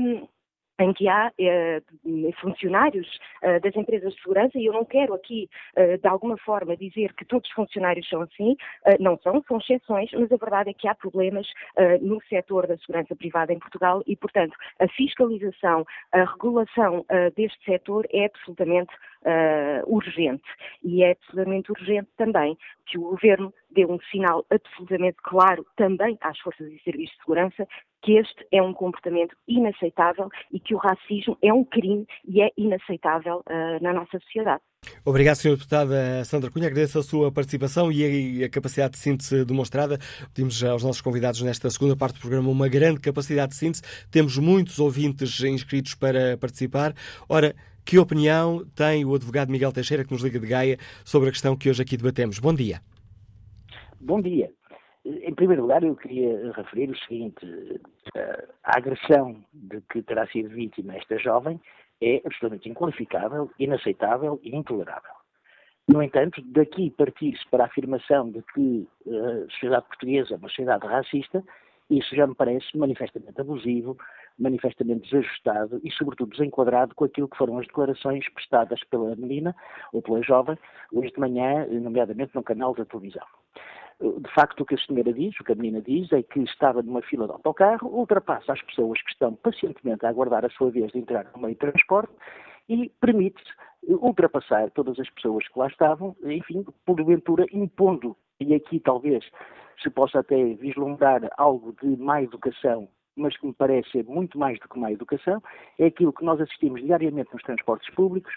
um, em que há eh, funcionários eh, das empresas de segurança, e eu não quero aqui, eh, de alguma forma, dizer que todos os funcionários são assim, eh, não são, são exceções, mas a verdade é que há problemas eh, no setor da segurança privada em Portugal e, portanto, a fiscalização, a regulação eh, deste setor é absolutamente urgente. E é absolutamente urgente também que o Governo dê um sinal absolutamente claro também às forças e serviços de segurança que este é um comportamento inaceitável e que o racismo é um crime e é inaceitável uh, na nossa sociedade. Obrigado, Sra. Deputada Sandra Cunha. Agradeço a sua participação e a, capacidade de síntese demonstrada. Pedimos aos nossos convidados nesta segunda parte do programa uma grande capacidade de síntese. Temos muitos ouvintes inscritos para participar. Ora, que opinião tem o advogado Miguel Teixeira, que nos liga de Gaia, sobre a questão que hoje aqui debatemos? Bom dia. Bom dia. Em primeiro lugar, eu queria referir o seguinte: eh, a agressão de que terá sido vítima esta jovem é absolutamente inqualificável, inaceitável e intolerável. No entanto, daqui partir-se para a afirmação de que eh, a sociedade portuguesa é uma sociedade racista, isso já me parece manifestamente abusivo, manifestamente desajustado e, sobretudo, desenquadrado com aquilo que foram as declarações prestadas pela menina ou pela jovem hoje de manhã, nomeadamente no canal da televisão. De facto, o que a senhora diz, o que a menina diz, é que estava numa fila de autocarro, ultrapassa as pessoas que estão pacientemente a aguardar a sua vez de entrar no meio de transporte e permite-se ultrapassar todas as pessoas que lá estavam, enfim, porventura impondo, e aqui talvez se possa até vislumbrar algo de má educação, mas que me parece ser muito mais do que má educação, é aquilo que nós assistimos diariamente nos transportes públicos,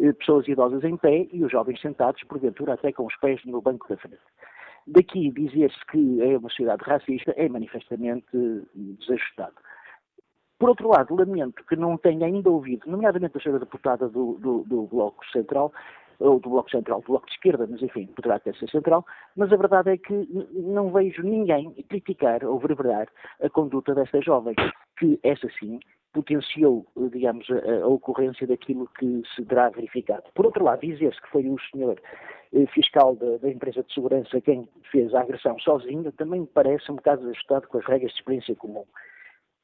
eh, pessoas idosas em pé e os jovens sentados, porventura até com os pés no banco da frente. Daqui dizer-se que é uma sociedade racista é manifestamente desajustado. Por outro lado, lamento que não tenha ainda ouvido, nomeadamente a senhora deputada do, do, do Bloco Central, ou do Bloco Central, do Bloco de Esquerda, mas enfim, poderá até ser central, mas a verdade é que não vejo ninguém criticar ou verberar a conduta desta jovem, que essa sim potenciou, digamos, a, a, ocorrência daquilo que se terá verificado. Por outro lado, dizer-se que foi o senhor eh, fiscal da, da, empresa de segurança quem fez a agressão sozinho, também me parece um bocado ajustado com as regras de experiência comum.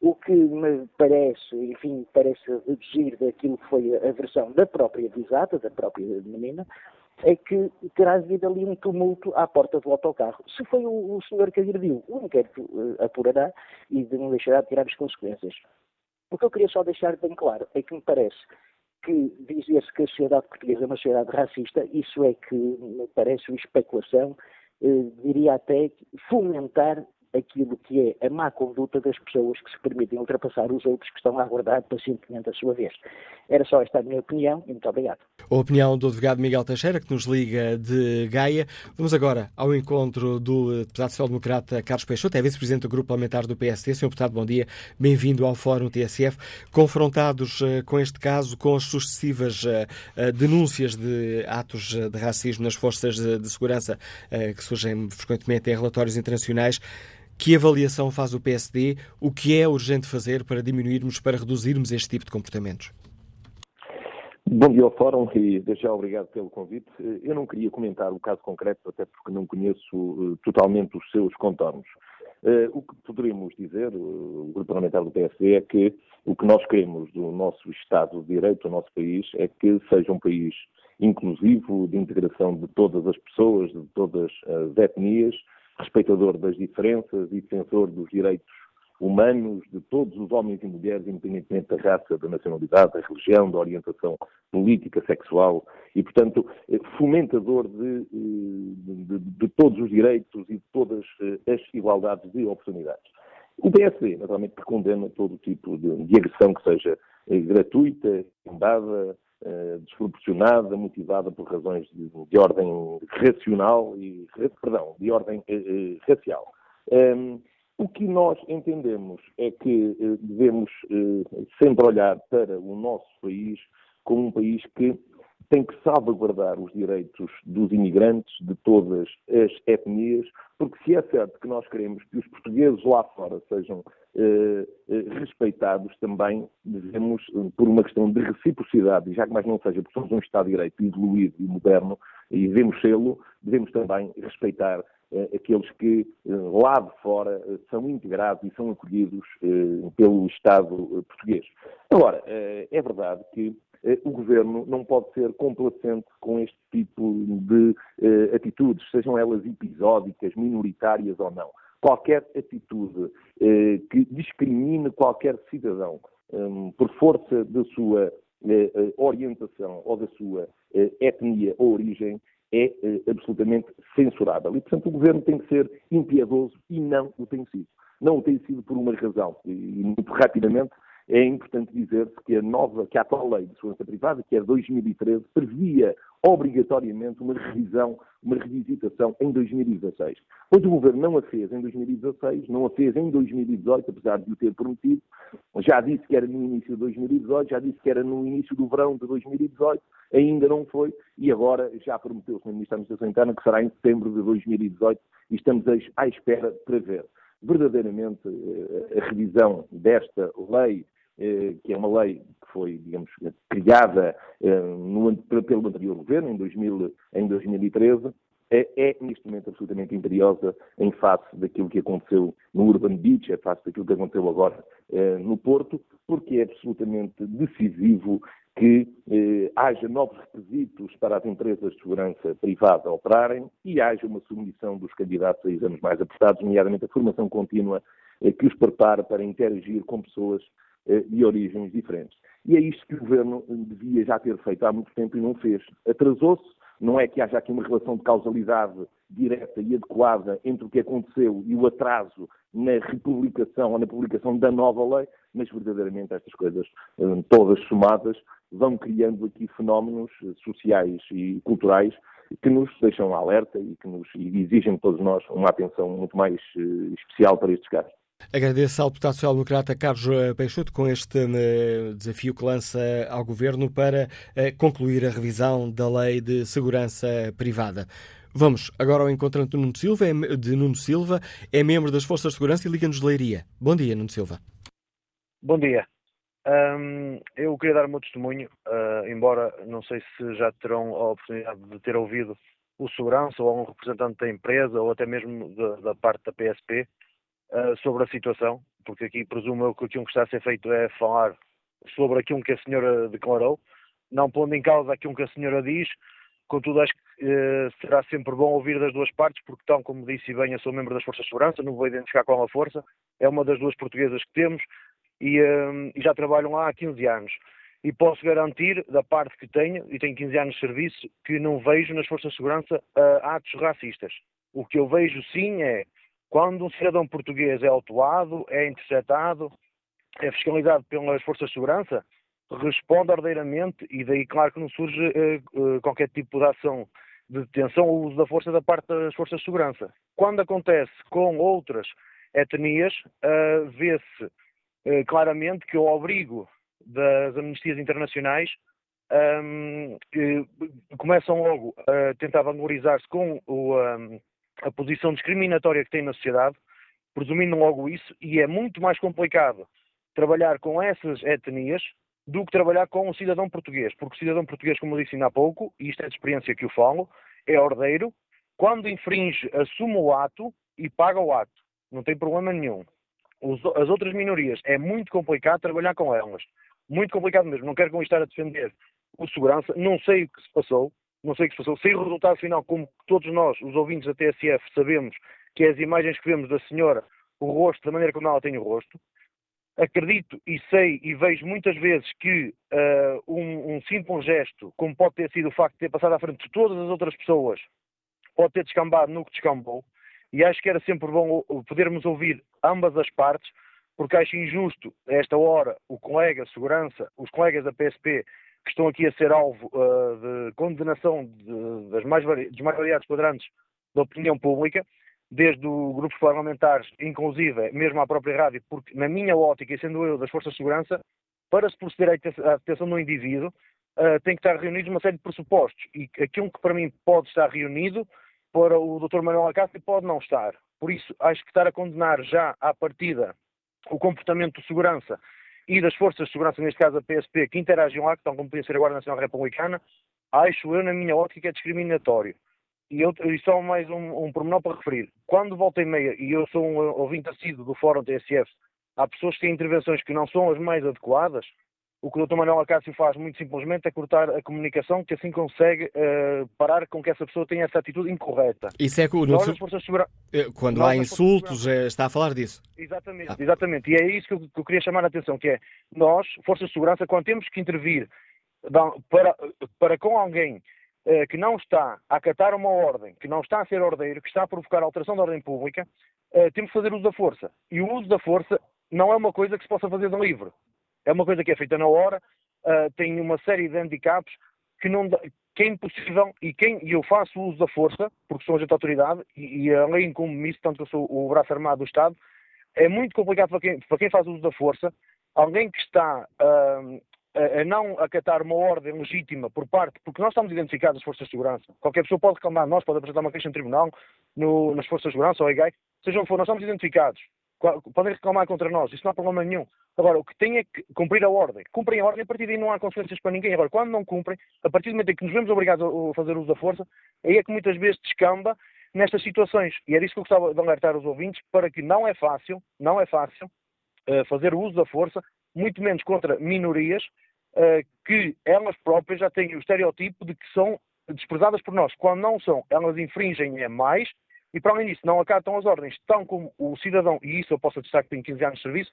O que me parece, enfim, parece deduzir daquilo que foi a versão da própria visada, da própria menina, é que terá havido ali um tumulto à porta do autocarro. Se foi o, o senhor que agrediu, o inquérito uh, apurará e não deixará de tirar as consequências. O que eu queria só deixar bem claro é que me parece que dizer-se que a sociedade portuguesa é uma sociedade racista, isso é que me parece uma especulação, eh, diria até fomentar aquilo que é a má conduta das pessoas que se permitem ultrapassar os outros que estão a aguardar pacientemente a sua vez. Era só esta a minha opinião e muito obrigado. A opinião do advogado Miguel Teixeira, que nos liga de Gaia. Vamos agora ao encontro do deputado social-democrata Carlos Peixoto, é vice-presidente do Grupo Parlamentar do PSD. Senhor deputado, bom dia. Bem-vindo ao Fórum TSF. Confrontados uh, com este caso, com as sucessivas uh, denúncias de atos de racismo nas forças de segurança que surgem frequentemente em relatórios internacionais, que avaliação faz o PSD? O que é urgente fazer para diminuirmos, para reduzirmos este tipo de comportamentos? Bom dia ao Fórum e desde já obrigado pelo convite. Eu não queria comentar o caso concreto, até porque não conheço uh, totalmente os seus contornos. Uh, o que poderíamos dizer, uh, o Grupo Parlamentar do PSD, é que o que nós queremos do nosso Estado de Direito, do nosso país, é que seja um país inclusivo, de integração de todas as pessoas, de todas as etnias, respeitador das diferenças e defensor dos direitos humanos de todos os homens e mulheres, independentemente da raça, da nacionalidade, da religião, da orientação política, sexual, e, portanto, fomentador de, de, de todos os direitos e de todas eh, as igualdades de oportunidades. O PSD, naturalmente, condena todo tipo de, de agressão que seja eh, gratuita, fundada, eh, desproporcionada, motivada por razões de, de, ordem racional e, perdão, de ordem eh, eh racial. Um, ehm, o que nós entendemos é que eh, devemos eh, sempre olhar para o nosso país como um país que tem que salvaguardar os direitos dos imigrantes de todas as etnias, porque se é certo que nós queremos que os portugueses lá fora sejam eh, eh, respeitados, também devemos, por uma questão de reciprocidade, e já que mais não seja, porque somos um Estado de Direito evoluído e moderno, e devemos sê-lo, devemos também respeitar eh, aqueles que eh, lá de fora eh, são integrados e são acolhidos eh, pelo Estado português. Agora, é verdade que o governo não pode ser complacente com este tipo de uh, atitudes, sejam elas episódicas, minoritárias ou não. Qualquer atitude uh, que discrimine qualquer cidadão um, por força da sua orientação ou da sua etnia ou origem é absolutamente censurável. E, portanto, o governo tem que ser impiedoso e não o tem sido. Não o tem sido por uma razão. E, muito rapidamente, é importante dizer-se que a nova, que a atual lei de segurança privada, que é de 2013, previa obrigatoriamente uma revisão, uma revisitação em 2016. Pois o Governo não a fez em 2016, não a fez em 2018, apesar de o ter prometido. Já disse que era no início de 2018, já disse que era no início do verão de 2018, ainda não foi, e agora já prometeu o Sr. Ministro da Administração Interna que será em setembro de 2018, e estamos à espera para ver verdadeiramente eh, a revisão desta lei que é uma lei que foi, digamos, criada eh, no, pelo anterior governo, em, 2000, em 2013, é, é, neste momento absolutamente imperiosa em face daquilo que aconteceu no Urban Beach, em face daquilo que aconteceu agora eh, no Porto, porque é absolutamente decisivo que eh, haja novos requisitos para as empresas de segurança privada operarem e haja uma submissão dos candidatos a exames mais apertados, nomeadamente a formação contínua eh, que os prepara para interagir com pessoas eh, de origens diferentes. E é isto que o Governo devia já ter feito há muito tempo e não fez. Atrasou-se, não é que haja aqui uma relação de causalidade direta e adequada entre o que aconteceu e o atraso na republicação ou na publicação da nova lei, mas verdadeiramente estas coisas, eh, todas somadas, vão criando aqui fenómenos eh, sociais e culturais que nos deixam alerta e que nos exigem de todos nós uma atenção muito mais especial para estes casos. Agradeço ao deputado social-democrata Carlos Peixoto com este uh, desafio que lança ao Governo para uh, concluir a revisão da Lei de Segurança Privada. Vamos agora ao encontro de Nuno Silva, é, de Nuno Silva, é membro das Forças de Segurança e Liga-nos de Leiria. Bom dia, Nuno Silva. Bom dia. Um, eu queria dar o meu testemunho, uh, embora não sei se já terão a oportunidade de ter ouvido o segurança ou um representante da empresa ou até mesmo de, da parte da PSP uh, sobre a situação, porque aqui presumo eu que aquilo que está a ser feito é falar sobre aquilo que a senhora declarou, não pondo em causa aquilo que a senhora diz, contudo acho que uh, será sempre bom ouvir das duas partes, porque tão como disse bem, eu sou membro das Forças de Segurança, não vou identificar qual a força, é uma das duas portuguesas que temos e, uh, e já trabalham lá há 15 anos. E posso garantir, da parte que tenho, e tenho 15 anos de serviço, que não vejo nas forças de segurança uh, atos racistas. O que eu vejo sim é quando um cidadão português é autuado, é interceptado, é fiscalizado pelas forças de segurança, responde ordeiramente e daí claro que não surge uh, uh, qualquer tipo de ação de detenção ou uso da força da parte das forças de segurança. Quando acontece com outras etnias, vê-se claramente que o abrigo das amnistias internacionais um, começam logo a tentar valorizar-se com o, um, a posição discriminatória que tem na sociedade, presumindo logo isso, e é muito mais complicado trabalhar com essas etnias do que trabalhar com o cidadão português, porque o cidadão português, como eu disse ainda há pouco, e isto é de experiência que eu falo, é ordeiro, quando infringe, assume o ato e paga o ato. Não tem problema nenhum. as outras minorias, é muito complicado trabalhar com elas muito complicado mesmo. Não quero com isto estar a defender o segurança. Não sei o que se passou. Não sei o que se passou. Sei o resultado final, como todos nós, os ouvintes da TSF, sabemos que é as imagens que vemos da senhora, o rosto, da maneira como ela tem o rosto. Acredito e sei e vejo muitas vezes que uh, um, um simples gesto, como pode ter sido o facto de ter passado à frente de todas as outras pessoas, pode ter descambado no que descambou. E acho que era sempre bom podermos ouvir ambas as partes, porque acho injusto, a esta hora, o colega segurança, os colegas da PSP, que estão aqui a ser alvo uh, de condenação de, das mais dos mais variados quadrantes da opinião pública, desde o grupos parlamentares, inclusive mesmo à própria rádio, porque na minha ótica, e sendo eu das forças de segurança, para se proceder à detenção do indivíduo, uh, tem que estar reunidos uma série de pressupostos. E aquilo que para mim pode estar reunido, para o Dr. Manuel Acácio pode não estar. Por isso, acho que estar a condenar já à partida o comportamento de segurança e das forças de segurança, neste caso a PSP, que interagem lá, que estão como podia ser a Guarda Nacional Republicana, acho eu, na minha ótica, é discriminatório. E, eu, e só mais um, um pormenor para referir. Quando volta e meia, e eu sou um ouvinte assíduo do Fórum TSF, há pessoas que têm intervenções que não são as mais adequadas, o que o Dr. Manuel Acácio faz muito simplesmente é cortar a comunicação, que assim consegue uh, parar com que essa pessoa tenha essa atitude incorreta. Isso é que o Nós. Eh, quando Nós, há insultos, eh, está a falar disso. Exatamente, ah. exatamente. E é isso que eu, que eu, queria chamar a atenção, que é nós, Forças de Segurança, quando temos que intervir para, para com alguém que não está a acatar uma ordem, que não está a ser ordeiro, que está a provocar alteração da ordem pública, temos que fazer uso da força. E o uso da força não é uma coisa que se possa fazer de livre. É uma coisa que é feita na hora, uh, tem uma série de handicaps que, não que é impossível, e, quem, eu faço uso da força, porque sou agente de autoridade, e, e além como isso, tanto que eu sou o braço armado do Estado, é muito complicado para quem, para quem faz uso da força, alguém que está uh, a, a não acatar uma ordem legítima por parte, porque nós estamos identificados as forças de segurança. Qualquer pessoa pode reclamar nós, pode apresentar uma queixa no tribunal, no, nas forças de segurança ou a EGAI, seja onde for, nós estamos identificados podem reclamar contra nós, isso não há problema nenhum. Agora, o que tem é que cumprir a ordem. Cumprem a ordem, a partir daí não há consequências para ninguém. Agora, quando não cumprem, a partir do momento em que nos vemos obrigados a fazer uso da força, aí é que muitas vezes descamba nestas situações. E era isso que eu gostava de alertar os ouvintes, para que não é fácil, não é fácil uh, fazer uso da força, muito menos contra minorias, uh, que elas próprias já têm o estereotipo de que são desprezadas por nós. Quando não são, elas infringem é mais, e, para além disso, não acatam as ordens, tão como o cidadão, e isso eu posso destacar que tem 15 anos de serviço,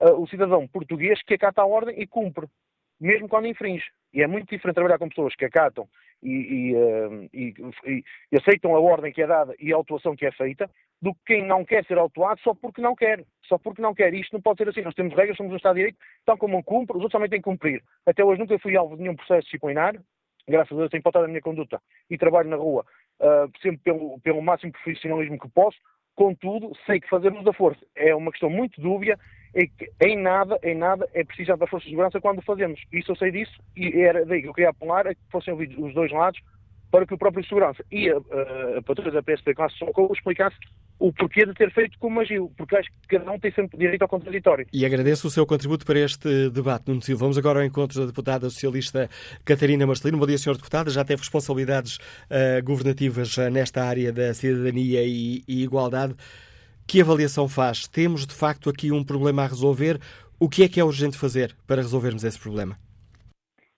uh, o cidadão português que acata a ordem e cumpre, mesmo quando infringe. E é muito diferente trabalhar com pessoas que acatam e, e, uh, e, e, aceitam a ordem que é dada e a autuação que é feita, do que quem não quer ser autuado só porque não quer. Só porque não quer. Isto não pode ser assim. Nós temos regras, somos um Estado de Direito, tal como um cumpre, os outros também têm que cumprir. Até hoje nunca fui alvo de nenhum processo disciplinar, graças a Deus tenho pautado a minha conduta e trabalho na rua sempre pelo, pelo máximo profissionalismo que posso, contudo, sei que fazemos a força. É uma questão muito dúbia, é que em nada, em nada é precisar da força de segurança quando fazemos. Isso eu sei disso e era daí que eu queria apelar a que fossem ouvidos os dois lados para que o próprio segurança e a, a, a patrulha da PSP Classe Socorro explicasse o porquê de ter feito como agiu, porque acho que cada um tem sempre direito ao contraditório. E agradeço o seu contributo para este debate, Nuno Silva. Vamos agora ao encontro da deputada socialista Catarina Marcelino. Bom dia, Sr. Deputada. Já teve responsabilidades uh, governativas uh, nesta área da cidadania e, e igualdade. Que avaliação faz? Temos, de facto, aqui um problema a resolver. O que é que é urgente fazer para resolvermos esse problema?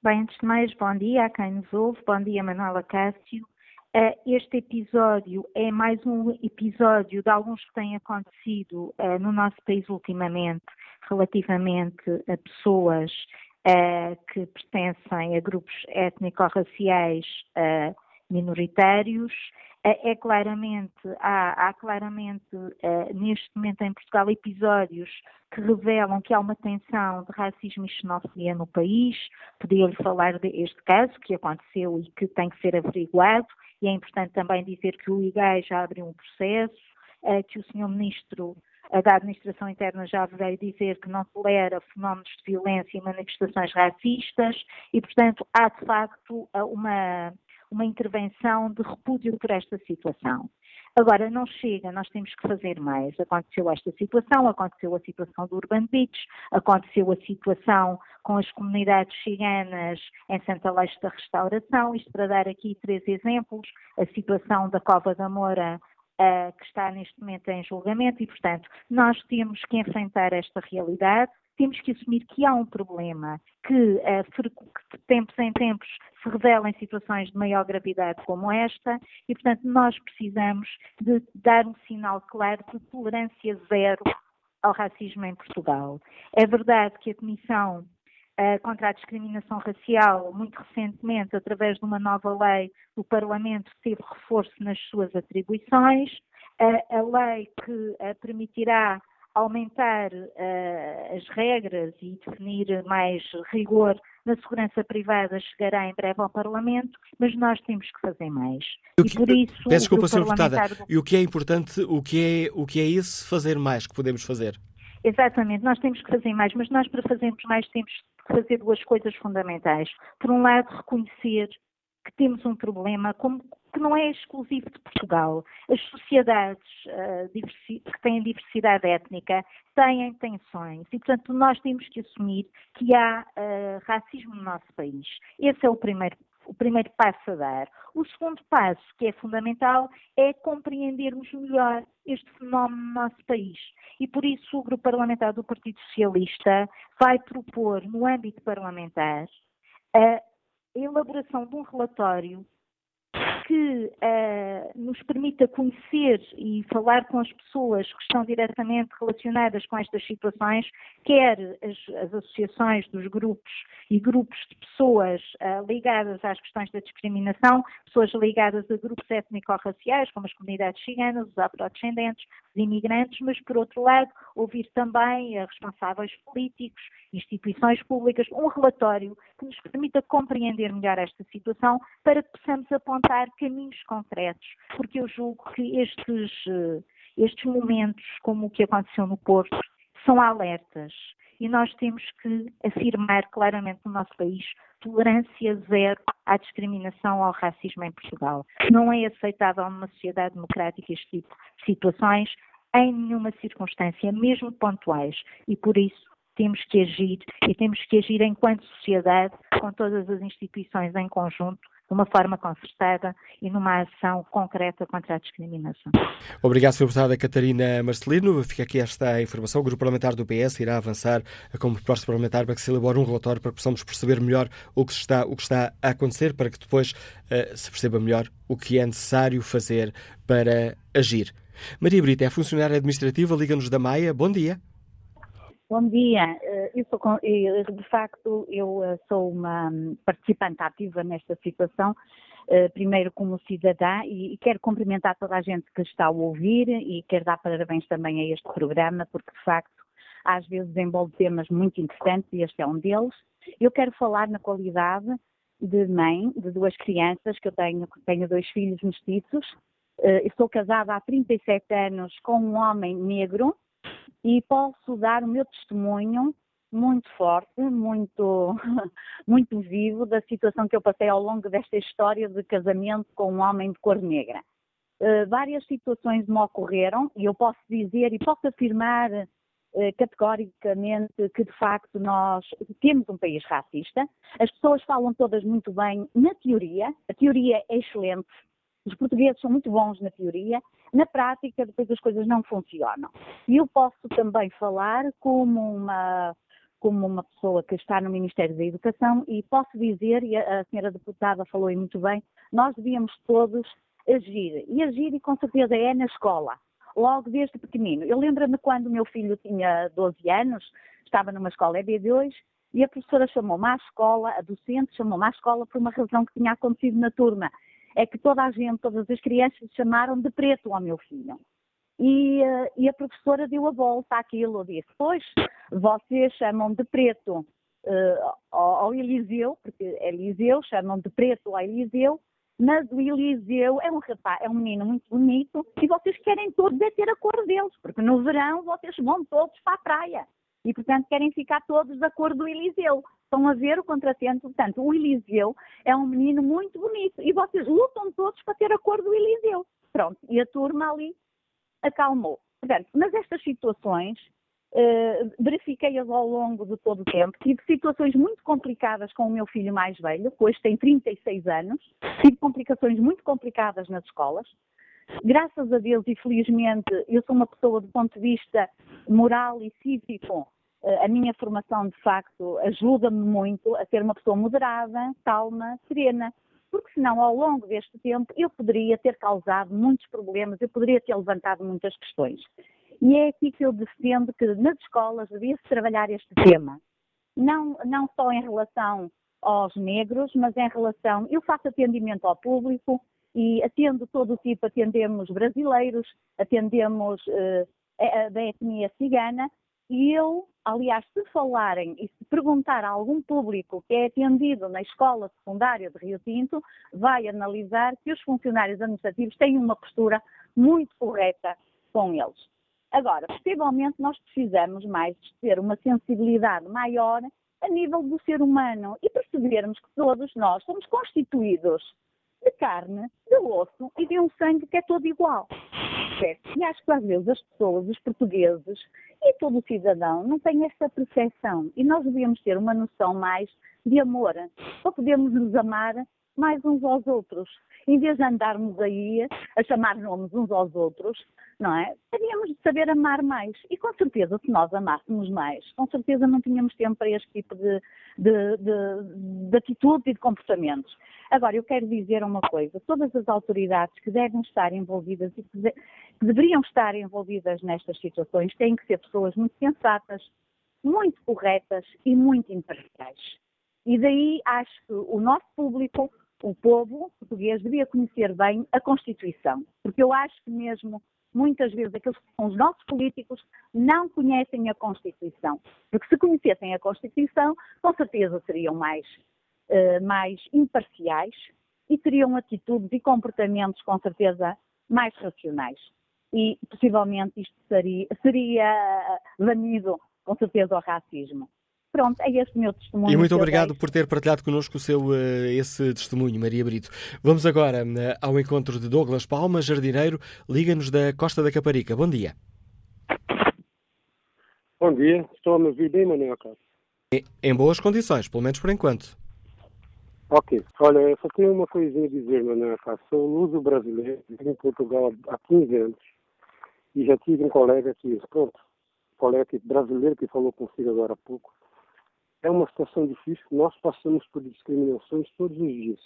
Bem, antes de mais, bom dia a quem nos ouve, bom dia Manuela Cássio. Uh, este episódio é mais um episódio de alguns que têm acontecido uh, no nosso país ultimamente, relativamente a pessoas uh, que pertencem a grupos étnico-raciais minoritários. É claramente, há, há claramente neste momento em Portugal episódios que revelam que há uma tensão de racismo e xenofobia no país. Podia-lhe falar deste caso que aconteceu e que tem que ser averiguado, e é importante também dizer que o IGAI já abriu um processo, eh, que o Sr. Ministro da Administração Interna já veio dizer que não tolera fenómenos de violência e manifestações racistas, e, portanto, há de facto uma, uma intervenção de repúdio por esta situação. Agora, não chega, nós temos que fazer mais. Aconteceu esta situação, aconteceu a situação do Urban Beach, aconteceu a situação com as comunidades ciganas em Santa Leste da Restauração, isto para dar aqui três exemplos, a situação da Cova da Moura Uh, que está neste momento em julgamento e, portanto, nós temos que enfrentar esta realidade, temos que assumir que há um problema que, que de tempos em tempos se revela em situações de maior gravidade como esta e, portanto, nós precisamos de dar um sinal claro de tolerância zero ao racismo em Portugal. É verdade que a Comissão uh, contra a Discriminação Racial, muito recentemente, através de uma nova lei, o Parlamento teve reforço nas suas atribuições. Uh, a lei que uh, permitirá aumentar uh, as regras e definir mais rigor na segurança privada chegará em breve ao Parlamento, mas nós temos que fazer mais. Que, e por isso, peço desculpa, Sr. Deputada, do... e o que é importante, o que é, o que é esse fazer mais que podemos fazer? Exatamente, nós temos que fazer mais, mas nós para fazermos mais temos que fazer duas coisas fundamentais. Por um lado, reconhecer que temos um problema como que não é exclusivo de Portugal. As sociedades uh, que têm diversidade étnica têm tensões e, portanto, nós temos que assumir que há uh, racismo no nosso país. Esse é o primeiro o primeiro passo a dar. O segundo passo, que é fundamental, é compreendermos melhor este fenómeno no nosso país. E por isso o Grupo Parlamentar do Partido Socialista vai propor, no âmbito parlamentar, a elaboração de um relatório que uh, nos permita conhecer e falar com as pessoas que estão diretamente relacionadas com estas situações, quer as, as associações dos grupos e grupos de pessoas uh, ligadas às questões da discriminação, pessoas ligadas a grupos étnico-raciais, como as comunidades ciganas, os afrodescendentes, imigrantes, mas, por outro lado, ouvir também a responsáveis políticos, instituições públicas, um relatório que nos permita compreender melhor esta situação para que possamos apontar caminhos concretos, porque eu julgo que estes, eh, estes momentos, como o que aconteceu no Porto, são alertas e nós temos que afirmar claramente no nosso país tolerância zero à discriminação ao racismo em Portugal. Não é aceitável numa sociedade democrática este tipo de situações em nenhuma circunstância, mesmo pontuais, e por isso temos que agir e temos que agir enquanto sociedade, com todas as instituições em conjunto, de uma forma concertada e numa ação concreta contra a discriminação. Obrigado, Sr. Deputada Catarina Marcelino. Fica aqui esta informação. O Grupo Parlamentar do PS irá avançar como proposta parlamentar para que se elabore um relatório para que possamos perceber melhor o que está, o que está a acontecer, para que depois uh, se perceba melhor o que é necessário fazer para agir. Maria Brita é funcionária administrativa, Liga-nos da Maia. Bom dia. Bom dia. Eh, eu sou, de facto, eu eh, sou uma participante ativa nesta situação, eh, primeiro como cidadã, e quero cumprimentar toda a gente que está a ouvir e quero dar parabéns também a este programa, porque de facto às vezes envolve temas muito interessantes e este é um deles. Eu quero falar na qualidade de mãe de duas crianças, que eu tenho, tenho dois filhos mestiços, eu sou casada há 37 anos com um homem negro e posso dar o meu testemunho muito forte, muito, [LAUGHS] muito vivo da situação que eu passei ao longo desta história de casamento com um homem de cor negra. Uh, várias situações me ocorreram e eu posso dizer e posso afirmar uh, categoricamente que de facto nós temos um país racista. As pessoas falam todas muito bem na teoria, a teoria é excelente, os portugueses são muito bons na teoria, na prática depois as coisas não funcionam. E eu posso também falar como uma como uma pessoa que está no Ministério da Educação e posso dizer, e a senhora deputada falou aí muito bem, nós devíamos todos agir. E agir, e com certeza é na escola, logo desde pequenino. Eu lembro-me quando o meu filho tinha 12 anos, estava numa escola EB2, e a professora chamou-me à escola, a docente chamou-me à escola por uma razão que tinha acontecido na turma. É que toda a gente, todas as crianças chamaram de preto ao meu filho. E, uh, e, a professora deu a volta àquilo, disse, pois, vocês chamam de preto uh, ao, ao, Eliseu, porque é Eliseu, chamam de preto ao Eliseu, mas o Eliseu é um rapaz, é um menino muito bonito e vocês querem todos é ter a cor deles, porque no verão vocês vão todos para a praia e, portanto, querem ficar todos da cor do Eliseu. Estão a ver o contratempo. Portanto, o Eliseu é um menino muito bonito e vocês lutam todos para ter a cor do Eliseu. Pronto, e a turma ali acalmou. Portanto, mas estas situações Uh, verifiquei-as ao longo de todo o tempo. Tive situações muito complicadas com o meu filho mais velho, que hoje tem 36 anos. Tive complicações muito complicadas nas escolas. Graças a Deus e felizmente, eu sou uma pessoa do ponto de vista moral e cívico. Uh, a minha formação, de facto, ajuda-me muito a ser uma pessoa moderada, calma, serena porque senão ao longo deste tempo eu poderia ter causado muitos problemas, eu poderia ter levantado muitas questões. E é aqui que eu defendo que nas escolas devia-se trabalhar este tema. Não, não só em relação aos negros, mas em relação. Eu faço atendimento ao público e atendo todo o tipo, atendemos brasileiros, atendemos uh, da etnia cigana, e eu, aliás, se falarem e se perguntar a algum público que é atendido na escola secundária de Rio Tinto, vai analisar que os funcionários administrativos têm uma postura muito correta com eles. Agora, possivelmente nós precisamos mais ter uma sensibilidade maior a nível do ser humano e percebermos que todos nós somos constituídos de carne, de osso e de um sangue que é todo igual. E acho que às vezes as pessoas, os portugueses e todo o cidadão não têm essa percepção. E nós devíamos ter uma noção mais de amor, para podermos nos amar mais uns aos outros. Em vez de andarmos aí a chamar nomes uns aos outros, não é? Teríamos de saber amar mais. E com certeza, se nós amássemos mais, com certeza não tínhamos tempo para este tipo de, de, de, de atitudes e de comportamentos. Agora, eu quero dizer uma coisa: todas as autoridades que devem estar envolvidas e que, de, que deveriam estar envolvidas nestas situações têm que ser pessoas muito sensatas, muito corretas e muito imparciais. E daí acho que o nosso público o povo português devia conhecer bem a Constituição, porque eu acho que mesmo muitas vezes aqueles que são os nossos políticos não conhecem a Constituição, porque se conhecessem a Constituição, com certeza seriam mais, uh, mais imparciais e teriam atitudes e comportamentos com certeza mais racionais. E possivelmente isto seria, seria banido com certeza ao racismo. Pronto, é este o meu testemunho. E muito obrigado por ter partilhado connosco o seu, uh, esse testemunho, Maria Brito. Vamos agora uh, ao encontro de Douglas Palma, jardineiro, liga-nos da Costa da Caparica. Bom dia. Bom dia, estou a me ouvir bem, Manuel Carlos. Em boas condições, pelo menos por enquanto. Ok, olha, eu só tenho uma coisinha a dizer, Manuel Carlos. Sou luso brasileiro, vivo em Portugal há 15 anos e já tive um colega que, pronto, um colega brasileiro que falou consigo agora há pouco, é uma situação difícil. Nós passamos por discriminações todos os dias.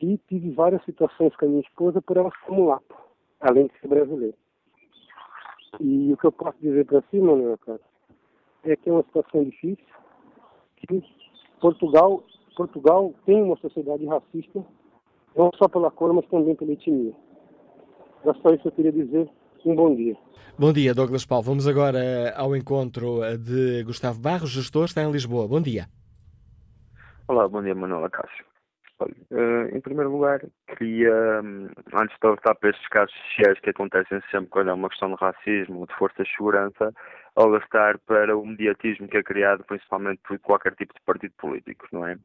E tive várias situações com a minha esposa por ela ser mulata, além de ser brasileira. E o que eu posso dizer para si, Manuel, cara, é que é uma situação difícil, que Portugal, Portugal tem uma sociedade racista, não só pela cor, mas também pela etnia. Era só isso que eu queria dizer. Um bom dia. Bom dia, Douglas Paulo. Vamos agora ao encontro de Gustavo Barros, gestor, está em Lisboa. Bom dia. Olá, bom dia, Manuela Cássio. Olha, uh, em primeiro lugar, queria, um, antes de alertar para estes casos sociais que acontecem sempre quando é uma questão de racismo ou de forças de segurança, alertar para o mediatismo que é criado principalmente por qualquer tipo de partido político, não é?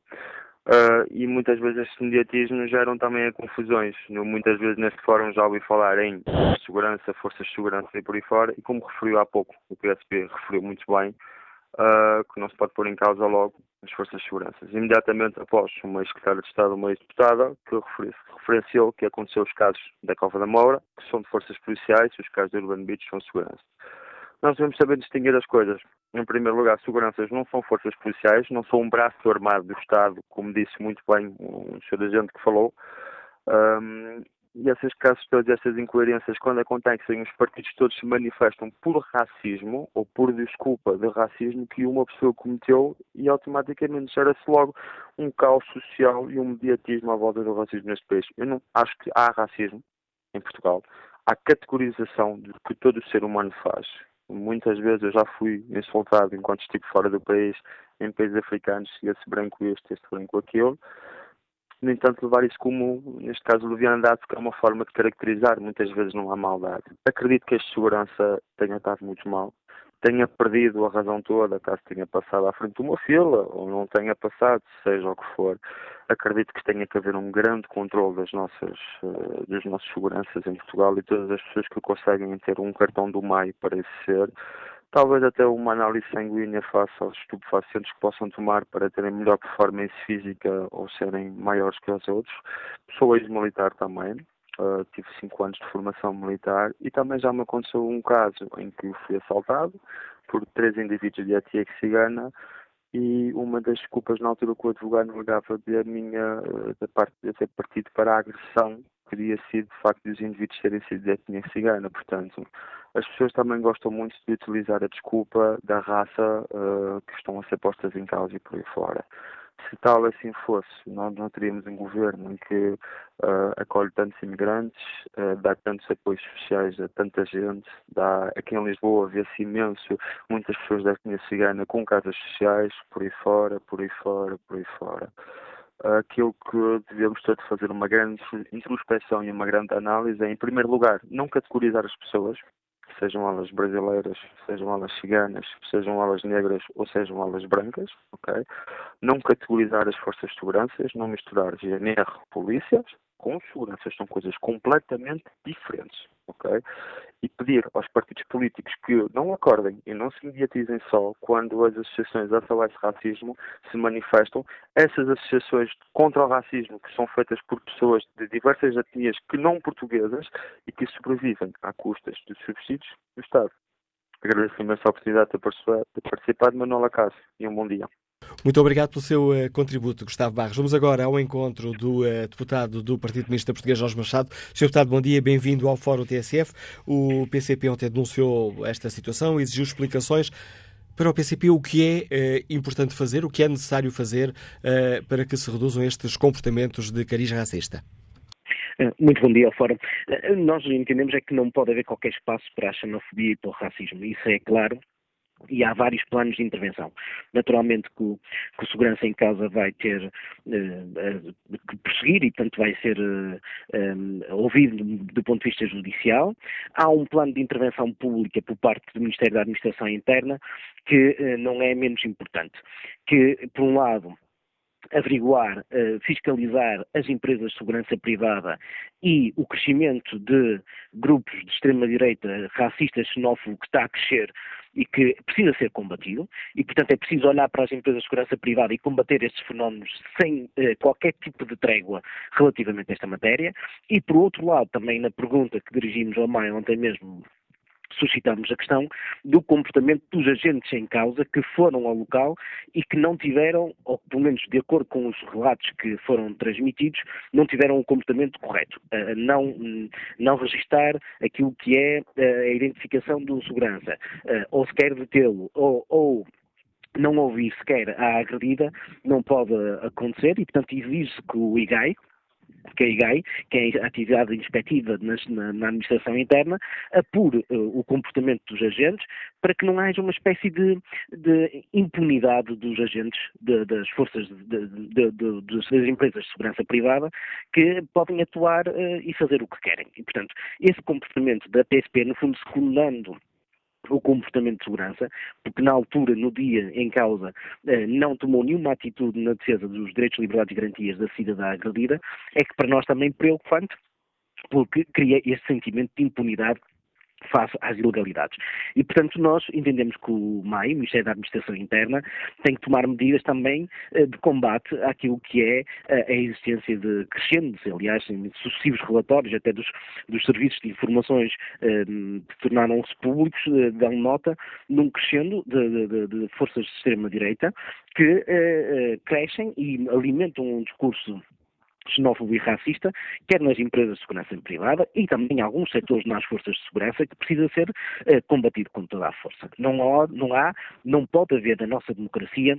Uh, e muitas vezes estes mediatismos geram também confusões. Muitas vezes neste fórum já ouvi falar em segurança, forças de segurança e por aí fora, e como referiu há pouco, o PSP referiu muito bem, uh, que não se pode pôr em causa logo as forças de segurança. Imediatamente após uma ex-secretária de Estado, uma ex-deputada, que referenciou que aconteceu os casos da Cova da Moura, que são de forças policiais, e os casos de Urban Beach são de segurança. Nós devemos saber distinguir as coisas. Em primeiro lugar, seguranças não são forças policiais, não são um braço armado do Estado, como disse muito bem um senhor agente que falou. Um, e esses casos todos, essas incoerências, quando acontecem, os partidos todos se manifestam por racismo ou por desculpa de racismo que uma pessoa cometeu e automaticamente gera-se logo um caos social e um mediatismo à volta do racismo neste país. Eu não acho que há racismo em Portugal. Há categorização de que todo ser humano faz. Muitas vezes eu já fui insultado enquanto estive fora do país, em países africanos, se esse branco este, este branco aquele. No entanto, levar isso como, neste caso, leviandade, que é uma forma de caracterizar, muitas vezes não há maldade. Acredito que a segurança tenha estado muito mal tenha perdido a razão toda, caso tenha passado à frente de uma fila ou não tenha passado, seja o que for. Acredito que tenha que haver um grande controle das nossas, uh, das nossas seguranças em Portugal e todas as pessoas que conseguem ter um cartão do MAI para esse ser. Talvez até uma análise sanguínea face aos estupefacientes que possam tomar para terem melhor performance física ou serem maiores que os outros. Sou ex-militar também, Uh, tive cinco anos de formação militar e também já me aconteceu um caso em que fui assaltado por três indivíduos de etnia cigana e uma das desculpas na altura que o advogado negava de a minha da parte de ter partido para a agressão teria sido de facto dos indivíduos terem sido de etnia cigana. Portanto, as pessoas também gostam muito de utilizar a desculpa da raça uh, que estão a ser postas em causa e por aí fora se tal assim fosse, nós não teríamos um governo em que uh, acolhe tantos imigrantes, uh, dá tantos apoios sociais a tanta gente, dá, aqui em Lisboa vê-se imenso, muitas pessoas da etnia cigana com casas sociais, por aí fora, por aí fora, por aí fora. Aquilo que devemos todos fazer uma grande introspecção e uma grande análise é, em primeiro lugar, não categorizar as pessoas, sejam elas brasileiras, sejam elas ciganas, sejam elas negras ou sejam elas brancas, ok? Não categorizar as forças de segurança, não misturar GNR, polícias, com segurança, são coisas completamente diferentes, ok? E pedir aos partidos políticos que não acordem e não se mediatizem só quando as associações SOS Racismo se manifestam. Essas associações contra o racismo, que são feitas por pessoas de diversas etnias que não portuguesas e que sobrevivem à custas dos subsídios do Estado. Agradeço imenso a oportunidade de participar de Manuela Cássio e um bom dia. Muito obrigado pelo seu uh, contributo, Gustavo Barros. Vamos agora ao encontro do uh, deputado do Partido Comunista Português, Jorge Machado. Sr. Deputado, bom dia, bem-vindo ao Fórum TSF. O PCP ontem denunciou esta situação, exigiu explicações. Para o PCP, o que é uh, importante fazer, o que é necessário fazer para que se reduzam estes comportamentos de cariz racista? Muito bom dia Fórum. Nós entendemos é que não pode haver qualquer espaço para a xenofobia e para o racismo. Isso é claro e há vários planos de intervenção. Naturalmente que o, que o segurança em casa vai ter uh, uh, que prosseguir e, portanto, vai ser um, ouvido do ponto de vista judicial. Há um plano de intervenção pública por parte do Ministério da Administração Interna que não é menos importante. Que, por um lado, averiguar, uh, fiscalizar as empresas de segurança privada e o crescimento de grupos de extrema-direita racistas, xenófobos, que está a crescer e que precisa ser combatido, e portanto é preciso olhar para as empresas de segurança privada e combater estes fenómenos sem eh, qualquer tipo de trégua relativamente a esta matéria, e por outro lado, também na pergunta que dirigimos ao MAI ontem mesmo suscitamos a questão do comportamento dos agentes em causa que foram ao local e que não tiveram, ou pelo menos de acordo com os relatos que foram transmitidos, não tiveram o um comportamento correto. Não, não registar aquilo que é a identificação do segurança, ou sequer detê-lo, ou, ou não ouvir sequer a agredida, não pode acontecer e, portanto, exige que o IGAI, que é a atividade inspectiva na, na administração interna, apure uh, o comportamento dos agentes para que não haja uma espécie de, de impunidade dos agentes de, das forças de, das empresas de segurança privada que podem atuar uh, e fazer o que querem. E, portanto, esse comportamento da PSP, no fundo, secundando o comportamento de segurança, porque na altura, no dia em causa, eh, não tomou nenhuma atitude na defesa dos direitos, liberdades e garantias da cidadã agredida, é que para nós também preocupante, porque cria esse sentimento de impunidade face às ilegalidades. E, portanto, nós entendemos que o MAI, o Ministério da Administração Interna, tem que tomar medidas também eh, de combate àquilo que é eh, a existência de crescentes, aliás, em sucessivos relatórios até dos, dos serviços de informações eh, que tornaram-se públicos, dão nota num crescendo de, de, de forças de extrema-direita que crescem e alimentam um discurso xenófobo e racista, quer nas empresas de segurança privada e também em alguns setores nas forças de segurança que precisa ser eh, combatido com toda a força. Não há, não há, não pode haver na nossa democracia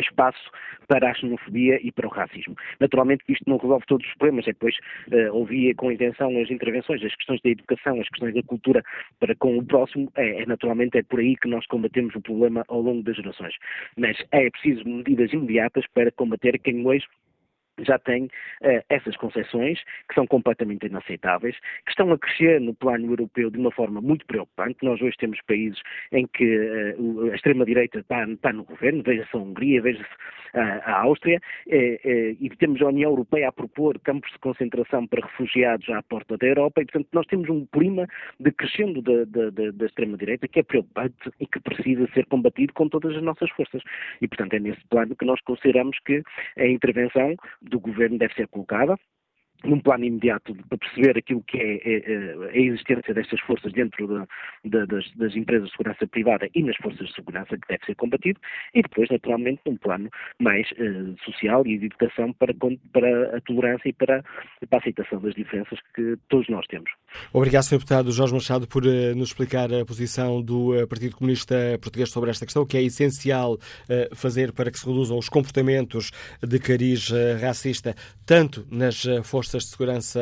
espaço para a xenofobia e para o racismo. Naturalmente que isto não resolve todos os problemas, é depois uh, ouvia com intenção as intervenções, as questões da educação, as questões da cultura para com o próximo, é, é, naturalmente é por aí que nós combatemos o problema ao longo das gerações. Mas é preciso medidas imediatas para combater quem hoje já tem uh, essas concessões, que são completamente inaceitáveis, que estão a crescer no plano europeu de uma forma muito preocupante. Nós hoje temos países em que uh, a extrema-direita está, está, no governo, veja-se a Hungria, veja-se a, a Áustria, uh, e temos a União Europeia a propor campos de concentração para refugiados à porta da Europa, e portanto nós temos um clima de crescendo da, da, da, da extrema-direita que é preocupante e que precisa ser combatido com todas as nossas forças. E portanto é nesse plano que nós consideramos que a intervenção do governo deve ser colocada num plano imediato para perceber aquilo que é, é, é a existência destas forças dentro de, de, das, das, empresas de segurança privada e nas forças de segurança que deve ser combatido e depois, naturalmente, num plano mais uh, social e de educação para, para a tolerância e para, para, a aceitação das diferenças que todos nós temos. Obrigado, Sr. Deputado Jorge Machado, por uh, nos explicar a posição do uh, Partido Comunista Português sobre esta questão, que é essencial fazer para que se reduzam os comportamentos de cariz racista, tanto nas forças forças de segurança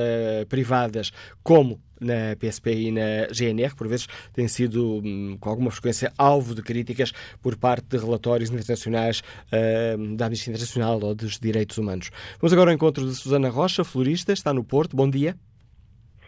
privadas como na PSP e na GNR, por vezes têm sido hum, com alguma frequência alvo de críticas por parte de relatórios internacionais uh, da Amnistia Internacional ou dos Direitos Humanos. Vamos agora ao encontro de Susana Rocha, florista, está no Porto. Bom dia.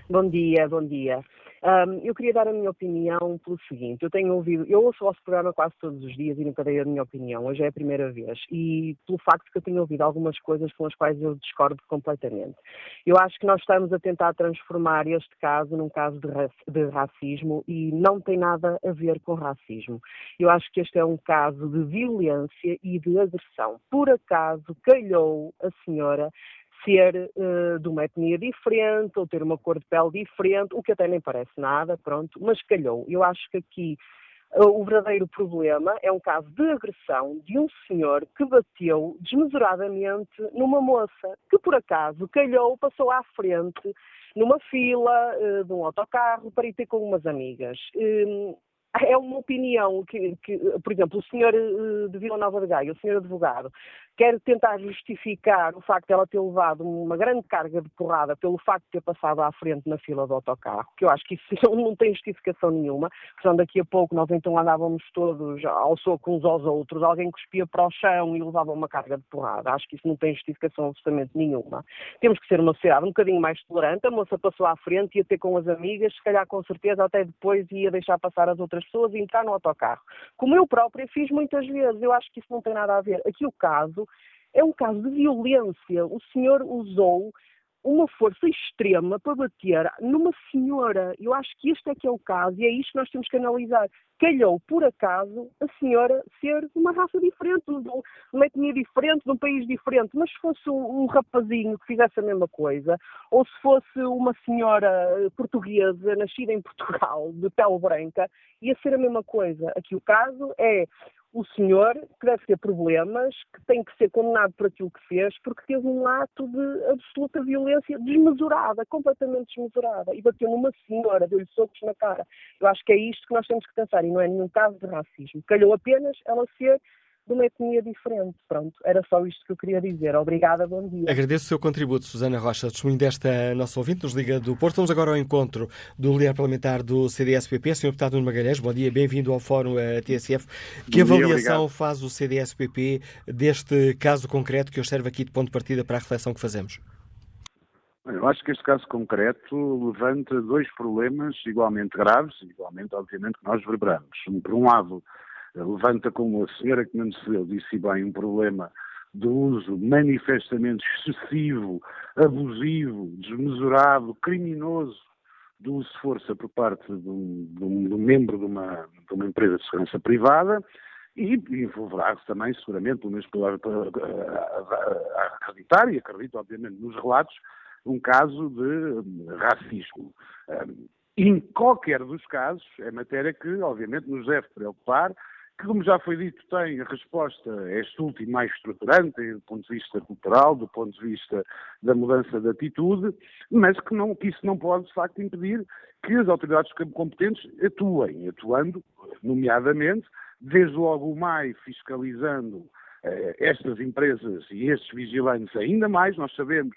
Bom dia, bom dia. Um, eu queria dar a minha opinião pelo seguinte: eu tenho ouvido, eu ouço o vosso programa quase todos os dias e nunca dei a minha opinião, hoje é a primeira vez, e pelo facto que eu tenho ouvido algumas coisas com as quais eu discordo completamente. Eu acho que nós estamos a tentar transformar este caso num caso de, de racismo e não tem nada a ver com racismo. Eu acho que este é um caso de violência e de agressão. Por acaso calhou a senhora ser uh, de uma etnia diferente ou ter uma cor de pele diferente, o que até nem parece nada, pronto, mas calhou. Eu acho que aqui uh, o verdadeiro problema é um caso de agressão de um senhor que bateu desmesuradamente numa moça, que por acaso calhou, passou à frente numa fila uh, de um autocarro para ir ter com umas amigas. Hum, é uma opinião que, que, por exemplo, o senhor de Vila Nova de Gaia, o senhor advogado, quer tentar justificar o facto de ela ter levado uma grande carga de porrada pelo facto de ter passado à frente na fila do autocarro, que eu acho que isso [LAUGHS] não tem justificação nenhuma, senão daqui a pouco nós então andávamos todos ao soco uns aos outros, alguém cuspia para o chão e levava uma carga de porrada. Acho que isso não tem justificação absolutamente nenhuma. Temos que ser uma sociedade um bocadinho mais tolerante, a moça passou à frente, ia ter com as amigas, se calhar com certeza até depois ia deixar passar as outras pessoas e entrar no autocarro. Como eu própria fiz muitas vezes, eu acho que isso não tem nada a ver. Aqui o caso é um caso de violência. O senhor usou uma força extrema para bater numa senhora. Eu acho que este é que é o caso e é isto que nós temos que analisar. Calhou, por acaso, a senhora ser de uma raça diferente, de uma etnia diferente, de um país diferente. Mas se fosse um, rapazinho que fizesse a mesma coisa, ou se fosse uma senhora portuguesa nascida em Portugal, de pele branca, ia ser a mesma coisa. Aqui o caso é o senhor, que deve ter problemas, que tem que ser condenado por aquilo que fez, porque teve um ato de absoluta violência desmesurada, completamente desmesurada, e bateu numa senhora, deu-lhe socos na cara. Eu acho que é isto que nós temos que pensar, e não é nenhum caso de racismo. Calhou apenas ela ser de uma etnia diferente. Pronto, era só isto que eu queria dizer. Obrigada, bom dia. Agradeço o seu contributo, Susana Rocha, testemunho desta nossa ouvinte, nos Liga do Porto. Vamos agora ao encontro do líder parlamentar do CDS-PP, Sr. Deputado Nuno Magalhães. Bom dia, bem-vindo ao Fórum uh, TSF. Que bom avaliação dia, faz o CDS-PP deste caso concreto que eu serve aqui de ponto de partida para a reflexão que fazemos? Eu acho que este caso concreto levanta dois problemas igualmente graves, igualmente, obviamente, que nós verbramos. Por um lado, levanta, como a senhora que me antecedeu disse bem, um problema do uso manifestamente excessivo, abusivo, desmesurado, criminoso do uso de força por parte de um, de um, de um membro de uma, de uma, empresa de segurança privada e envolverá-se também, seguramente, pelo menos para, acreditar, e acredito, obviamente, nos relatos, um caso de racismo. Em qualquer dos casos, é matéria que, obviamente, nos deve preocupar que, como já foi dito, tem a resposta, este último, mais estruturante, do ponto de vista cultural, do ponto de vista da mudança de atitude, mas que, não, que isso não pode, de facto, impedir que as autoridades competentes atuem, atuando, nomeadamente, desde logo o MAI fiscalizando eh, estas empresas e estes vigilantes ainda mais. Nós sabemos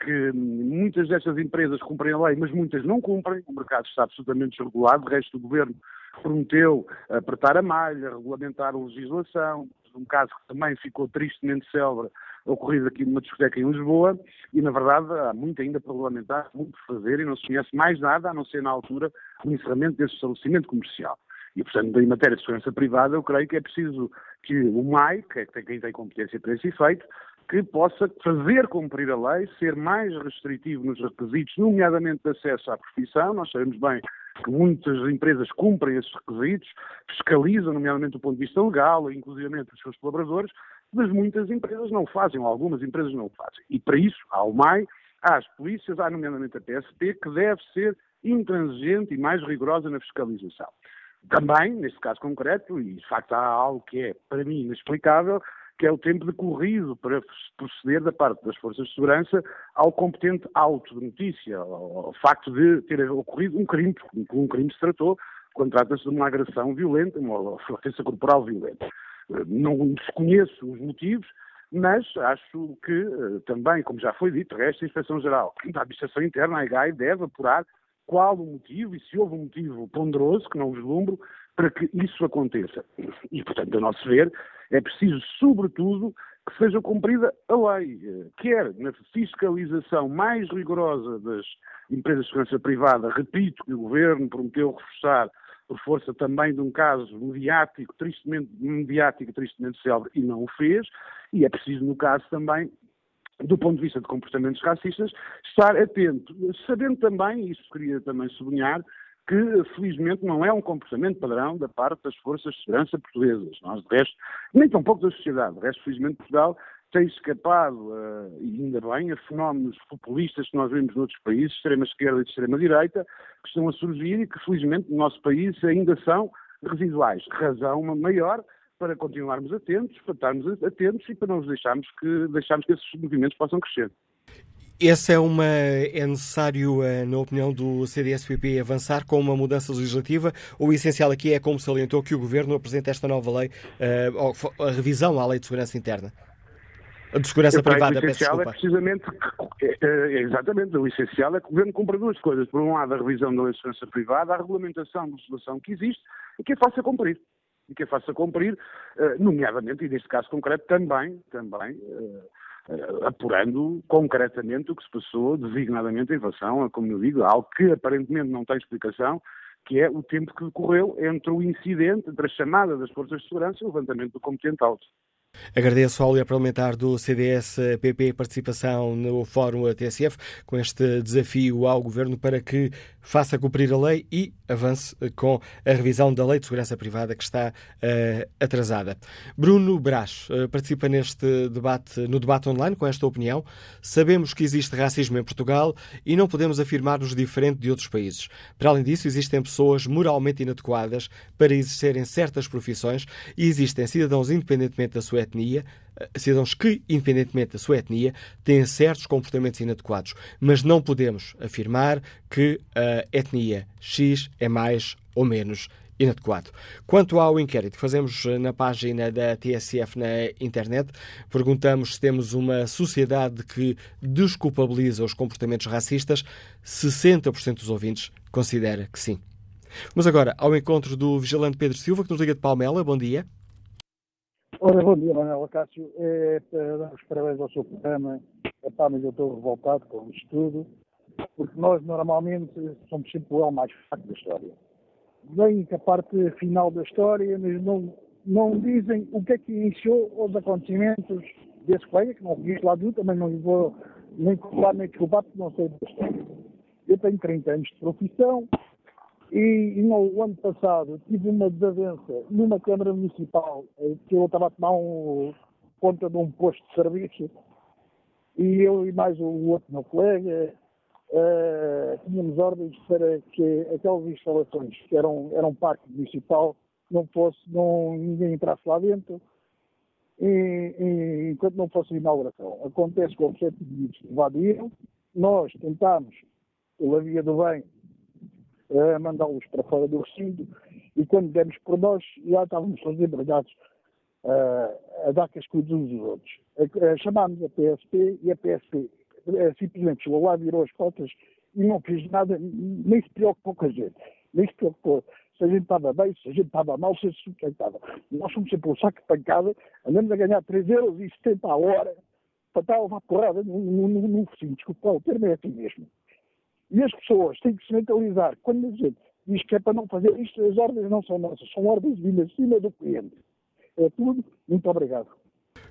que muitas destas empresas cumprem a lei, mas muitas não cumprem. O mercado está absolutamente desregulado. O resto do governo prometeu apertar a malha, regulamentar a legislação. Um caso que também ficou tristemente célebre, ocorrido aqui numa discoteca em Lisboa, e na verdade há muito ainda para regulamentar, muito por fazer, e não se conhece mais nada, a não ser na altura o encerramento desse estabelecimento comercial. E, portanto, em matéria de segurança privada, eu creio que é preciso que o MAI, que é quem tem competência para esse efeito, que possa fazer cumprir a lei, ser mais restritivo nos requisitos, nomeadamente de acesso à profissão. Nós sabemos bem que muitas empresas cumprem esses requisitos, fiscalizam, nomeadamente do ponto de vista legal, inclusive os seus colaboradores, mas muitas empresas não fazem, ou algumas empresas não fazem. E para isso há o MAI, há as polícias, há nomeadamente a PSP, que deve ser intransigente e mais rigorosa na fiscalização. Também, neste caso concreto, e de facto há algo que é, para mim, inexplicável, que é o tempo decorrido para proceder da parte das forças de segurança ao competente auto de notícia, ao, facto de ter ocorrido um crime, porque um crime se tratou, quando trata-se de uma agressão violenta, uma ofensa corporal violenta. Não desconheço os motivos, mas acho que eh, também, como já foi dito, resta a Inspeção-Geral da Administração Interna, a EGAI, deve apurar qual o motivo e se houve um motivo ponderoso, que não vislumbro, para que isso aconteça. E, portanto, a nosso ver, é preciso, sobretudo, que seja cumprida a lei, eh, quer na fiscalização mais rigorosa das empresas de segurança privada, repito que o Governo prometeu reforçar por força também de um caso mediático, tristemente mediático, tristemente célebre, e não o fez, e é preciso, no caso também, do ponto de vista de comportamentos racistas, estar atento, sabendo também, e isso queria também sublinhar, que felizmente não é um comportamento padrão da parte das forças de segurança portuguesas. Nós, de resto, nem tão pouco da sociedade. De resto, felizmente, Portugal tem escapado, uh, e ainda bem, a fenómenos populistas que nós vemos noutros países, de extrema-esquerda e de extrema-direita, que estão a surgir e que, felizmente, no nosso país ainda são residuais. Razão maior para continuarmos atentos, para estarmos atentos e para não deixarmos que, deixarmos que esses movimentos possam crescer. Esse é, uma, é necessário, eh, na opinião do CDS-PP, avançar com uma mudança legislativa? O essencial aqui é, como salientou, que o Governo apresente esta nova lei, eh, a revisão à Lei de Segurança Interna? De segurança privada, o essencial é precisamente, é, é, exatamente, o essencial é que o Governo cumpra duas coisas. Por um lado, a revisão da Lei de Segurança Privada, a regulamentação da legislação que existe e que a faça cumprir. E que a faça cumprir, eh, nomeadamente, e neste caso concreto, também, também apurando concretamente o que se passou designadamente em relação a, como eu digo, algo que aparentemente não tem explicação, que é o tempo que decorreu entre o incidente, entre a chamada das forças de segurança e o levantamento do competente auto. Agradeço ao líder parlamentar do CDS-PP participação no Fórum TSF com este desafio ao Governo para que faça cumprir a lei e avance com a revisão da Lei de Segurança Privada que está uh, atrasada. Bruno Brás uh, participa neste debate, no debate online com esta opinião. Sabemos que existe racismo em Portugal e não podemos afirmar-nos diferente de outros países. Para além disso, existem pessoas moralmente inadequadas para exercerem certas profissões e existem cidadãos independentemente da sua etnia, eh, cidadãos que, independentemente da sua etnia, têm certos comportamentos inadequados. Mas não podemos afirmar que a etnia X é mais ou menos inadequado. Quanto ao inquérito que fazemos na página da TSF na internet, perguntamos se temos uma sociedade que desculpabiliza os comportamentos racistas. 60% dos ouvintes considera que sim. Mas agora ao encontro do vigilante Pedro Silva, que nos liga de Palmela. Bom dia. Ora, bom dia, Manuel Cássio. É para dar os parabéns ao seu programa. Epá, mas eu estou revoltado com isto tudo, porque nós normalmente somos sempre o mais fraco da história vem com a parte final da história, mas não, não dizem o que é que iniciou os acontecimentos desse colega, que não conheço lá tudo, também não vou nem culpar nem desculpar, porque não sei da história. Eu tenho 30 anos de profissão e, e no ano passado tive uma desavença numa Câmara Municipal, eh, que eu estava a tomar um, conta de um posto de serviço e eu e mais o outro meu colega uh, tínhamos ordens para que aquelas instalações que eram, eram parque municipal não fosse, não, ninguém entrasse lá dentro e, e, enquanto não fosse inauguração. Acontece houve sete que invadiram, nós tentámos, pela via do bem, uh, mandá-los para fora do recinto e quando demos por nós já estávamos todos empregados uh, a dar cascudos uns aos outros. Uh, chamámos a PSP e a PSP é, simplesmente chegou lá, virou as costas e não fez nada, nem se preocupou com a gente, nem se preocupou se a gente estava bem, se a gente estava mal, se a gente estava. Nós fomos sempre um saco de pancada, andamos a ganhar 3 euros e 70 a hora para estar a levar porrada no focinho. Desculpa, o termo é assim mesmo. E as pessoas têm que se mentalizar. Quando a gente diz que é para não fazer isto, as ordens não são nossas, são ordens vindas acima do cliente. É tudo. Muito obrigado.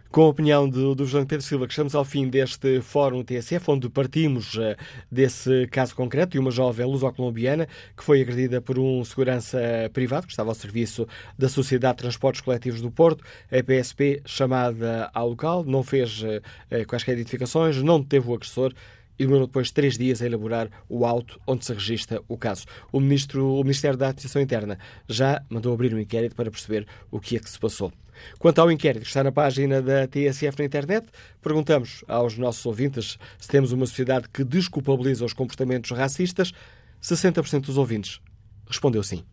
Com a opinião do, do João Pedro Silva, que estamos ao fim deste Fórum TSF, onde partimos uh, desse caso concreto de uma jovem luso-colombiana que foi agredida por um segurança privado que estava ao serviço da Sociedade de Transportes Coletivos do Porto. A PSP, chamada ao local, não fez uh, quaisquer identificações, não deteve o agressor e demorou depois três dias a elaborar o auto onde se registra o caso. O, ministro, o Ministério da Administração Interna já mandou abrir um inquérito para perceber o que é que se passou. Quanto ao inquérito que está na página da TSF na internet, perguntamos aos nossos ouvintes se temos uma sociedade que desculpabiliza os comportamentos racistas. 60% dos ouvintes respondeu sim.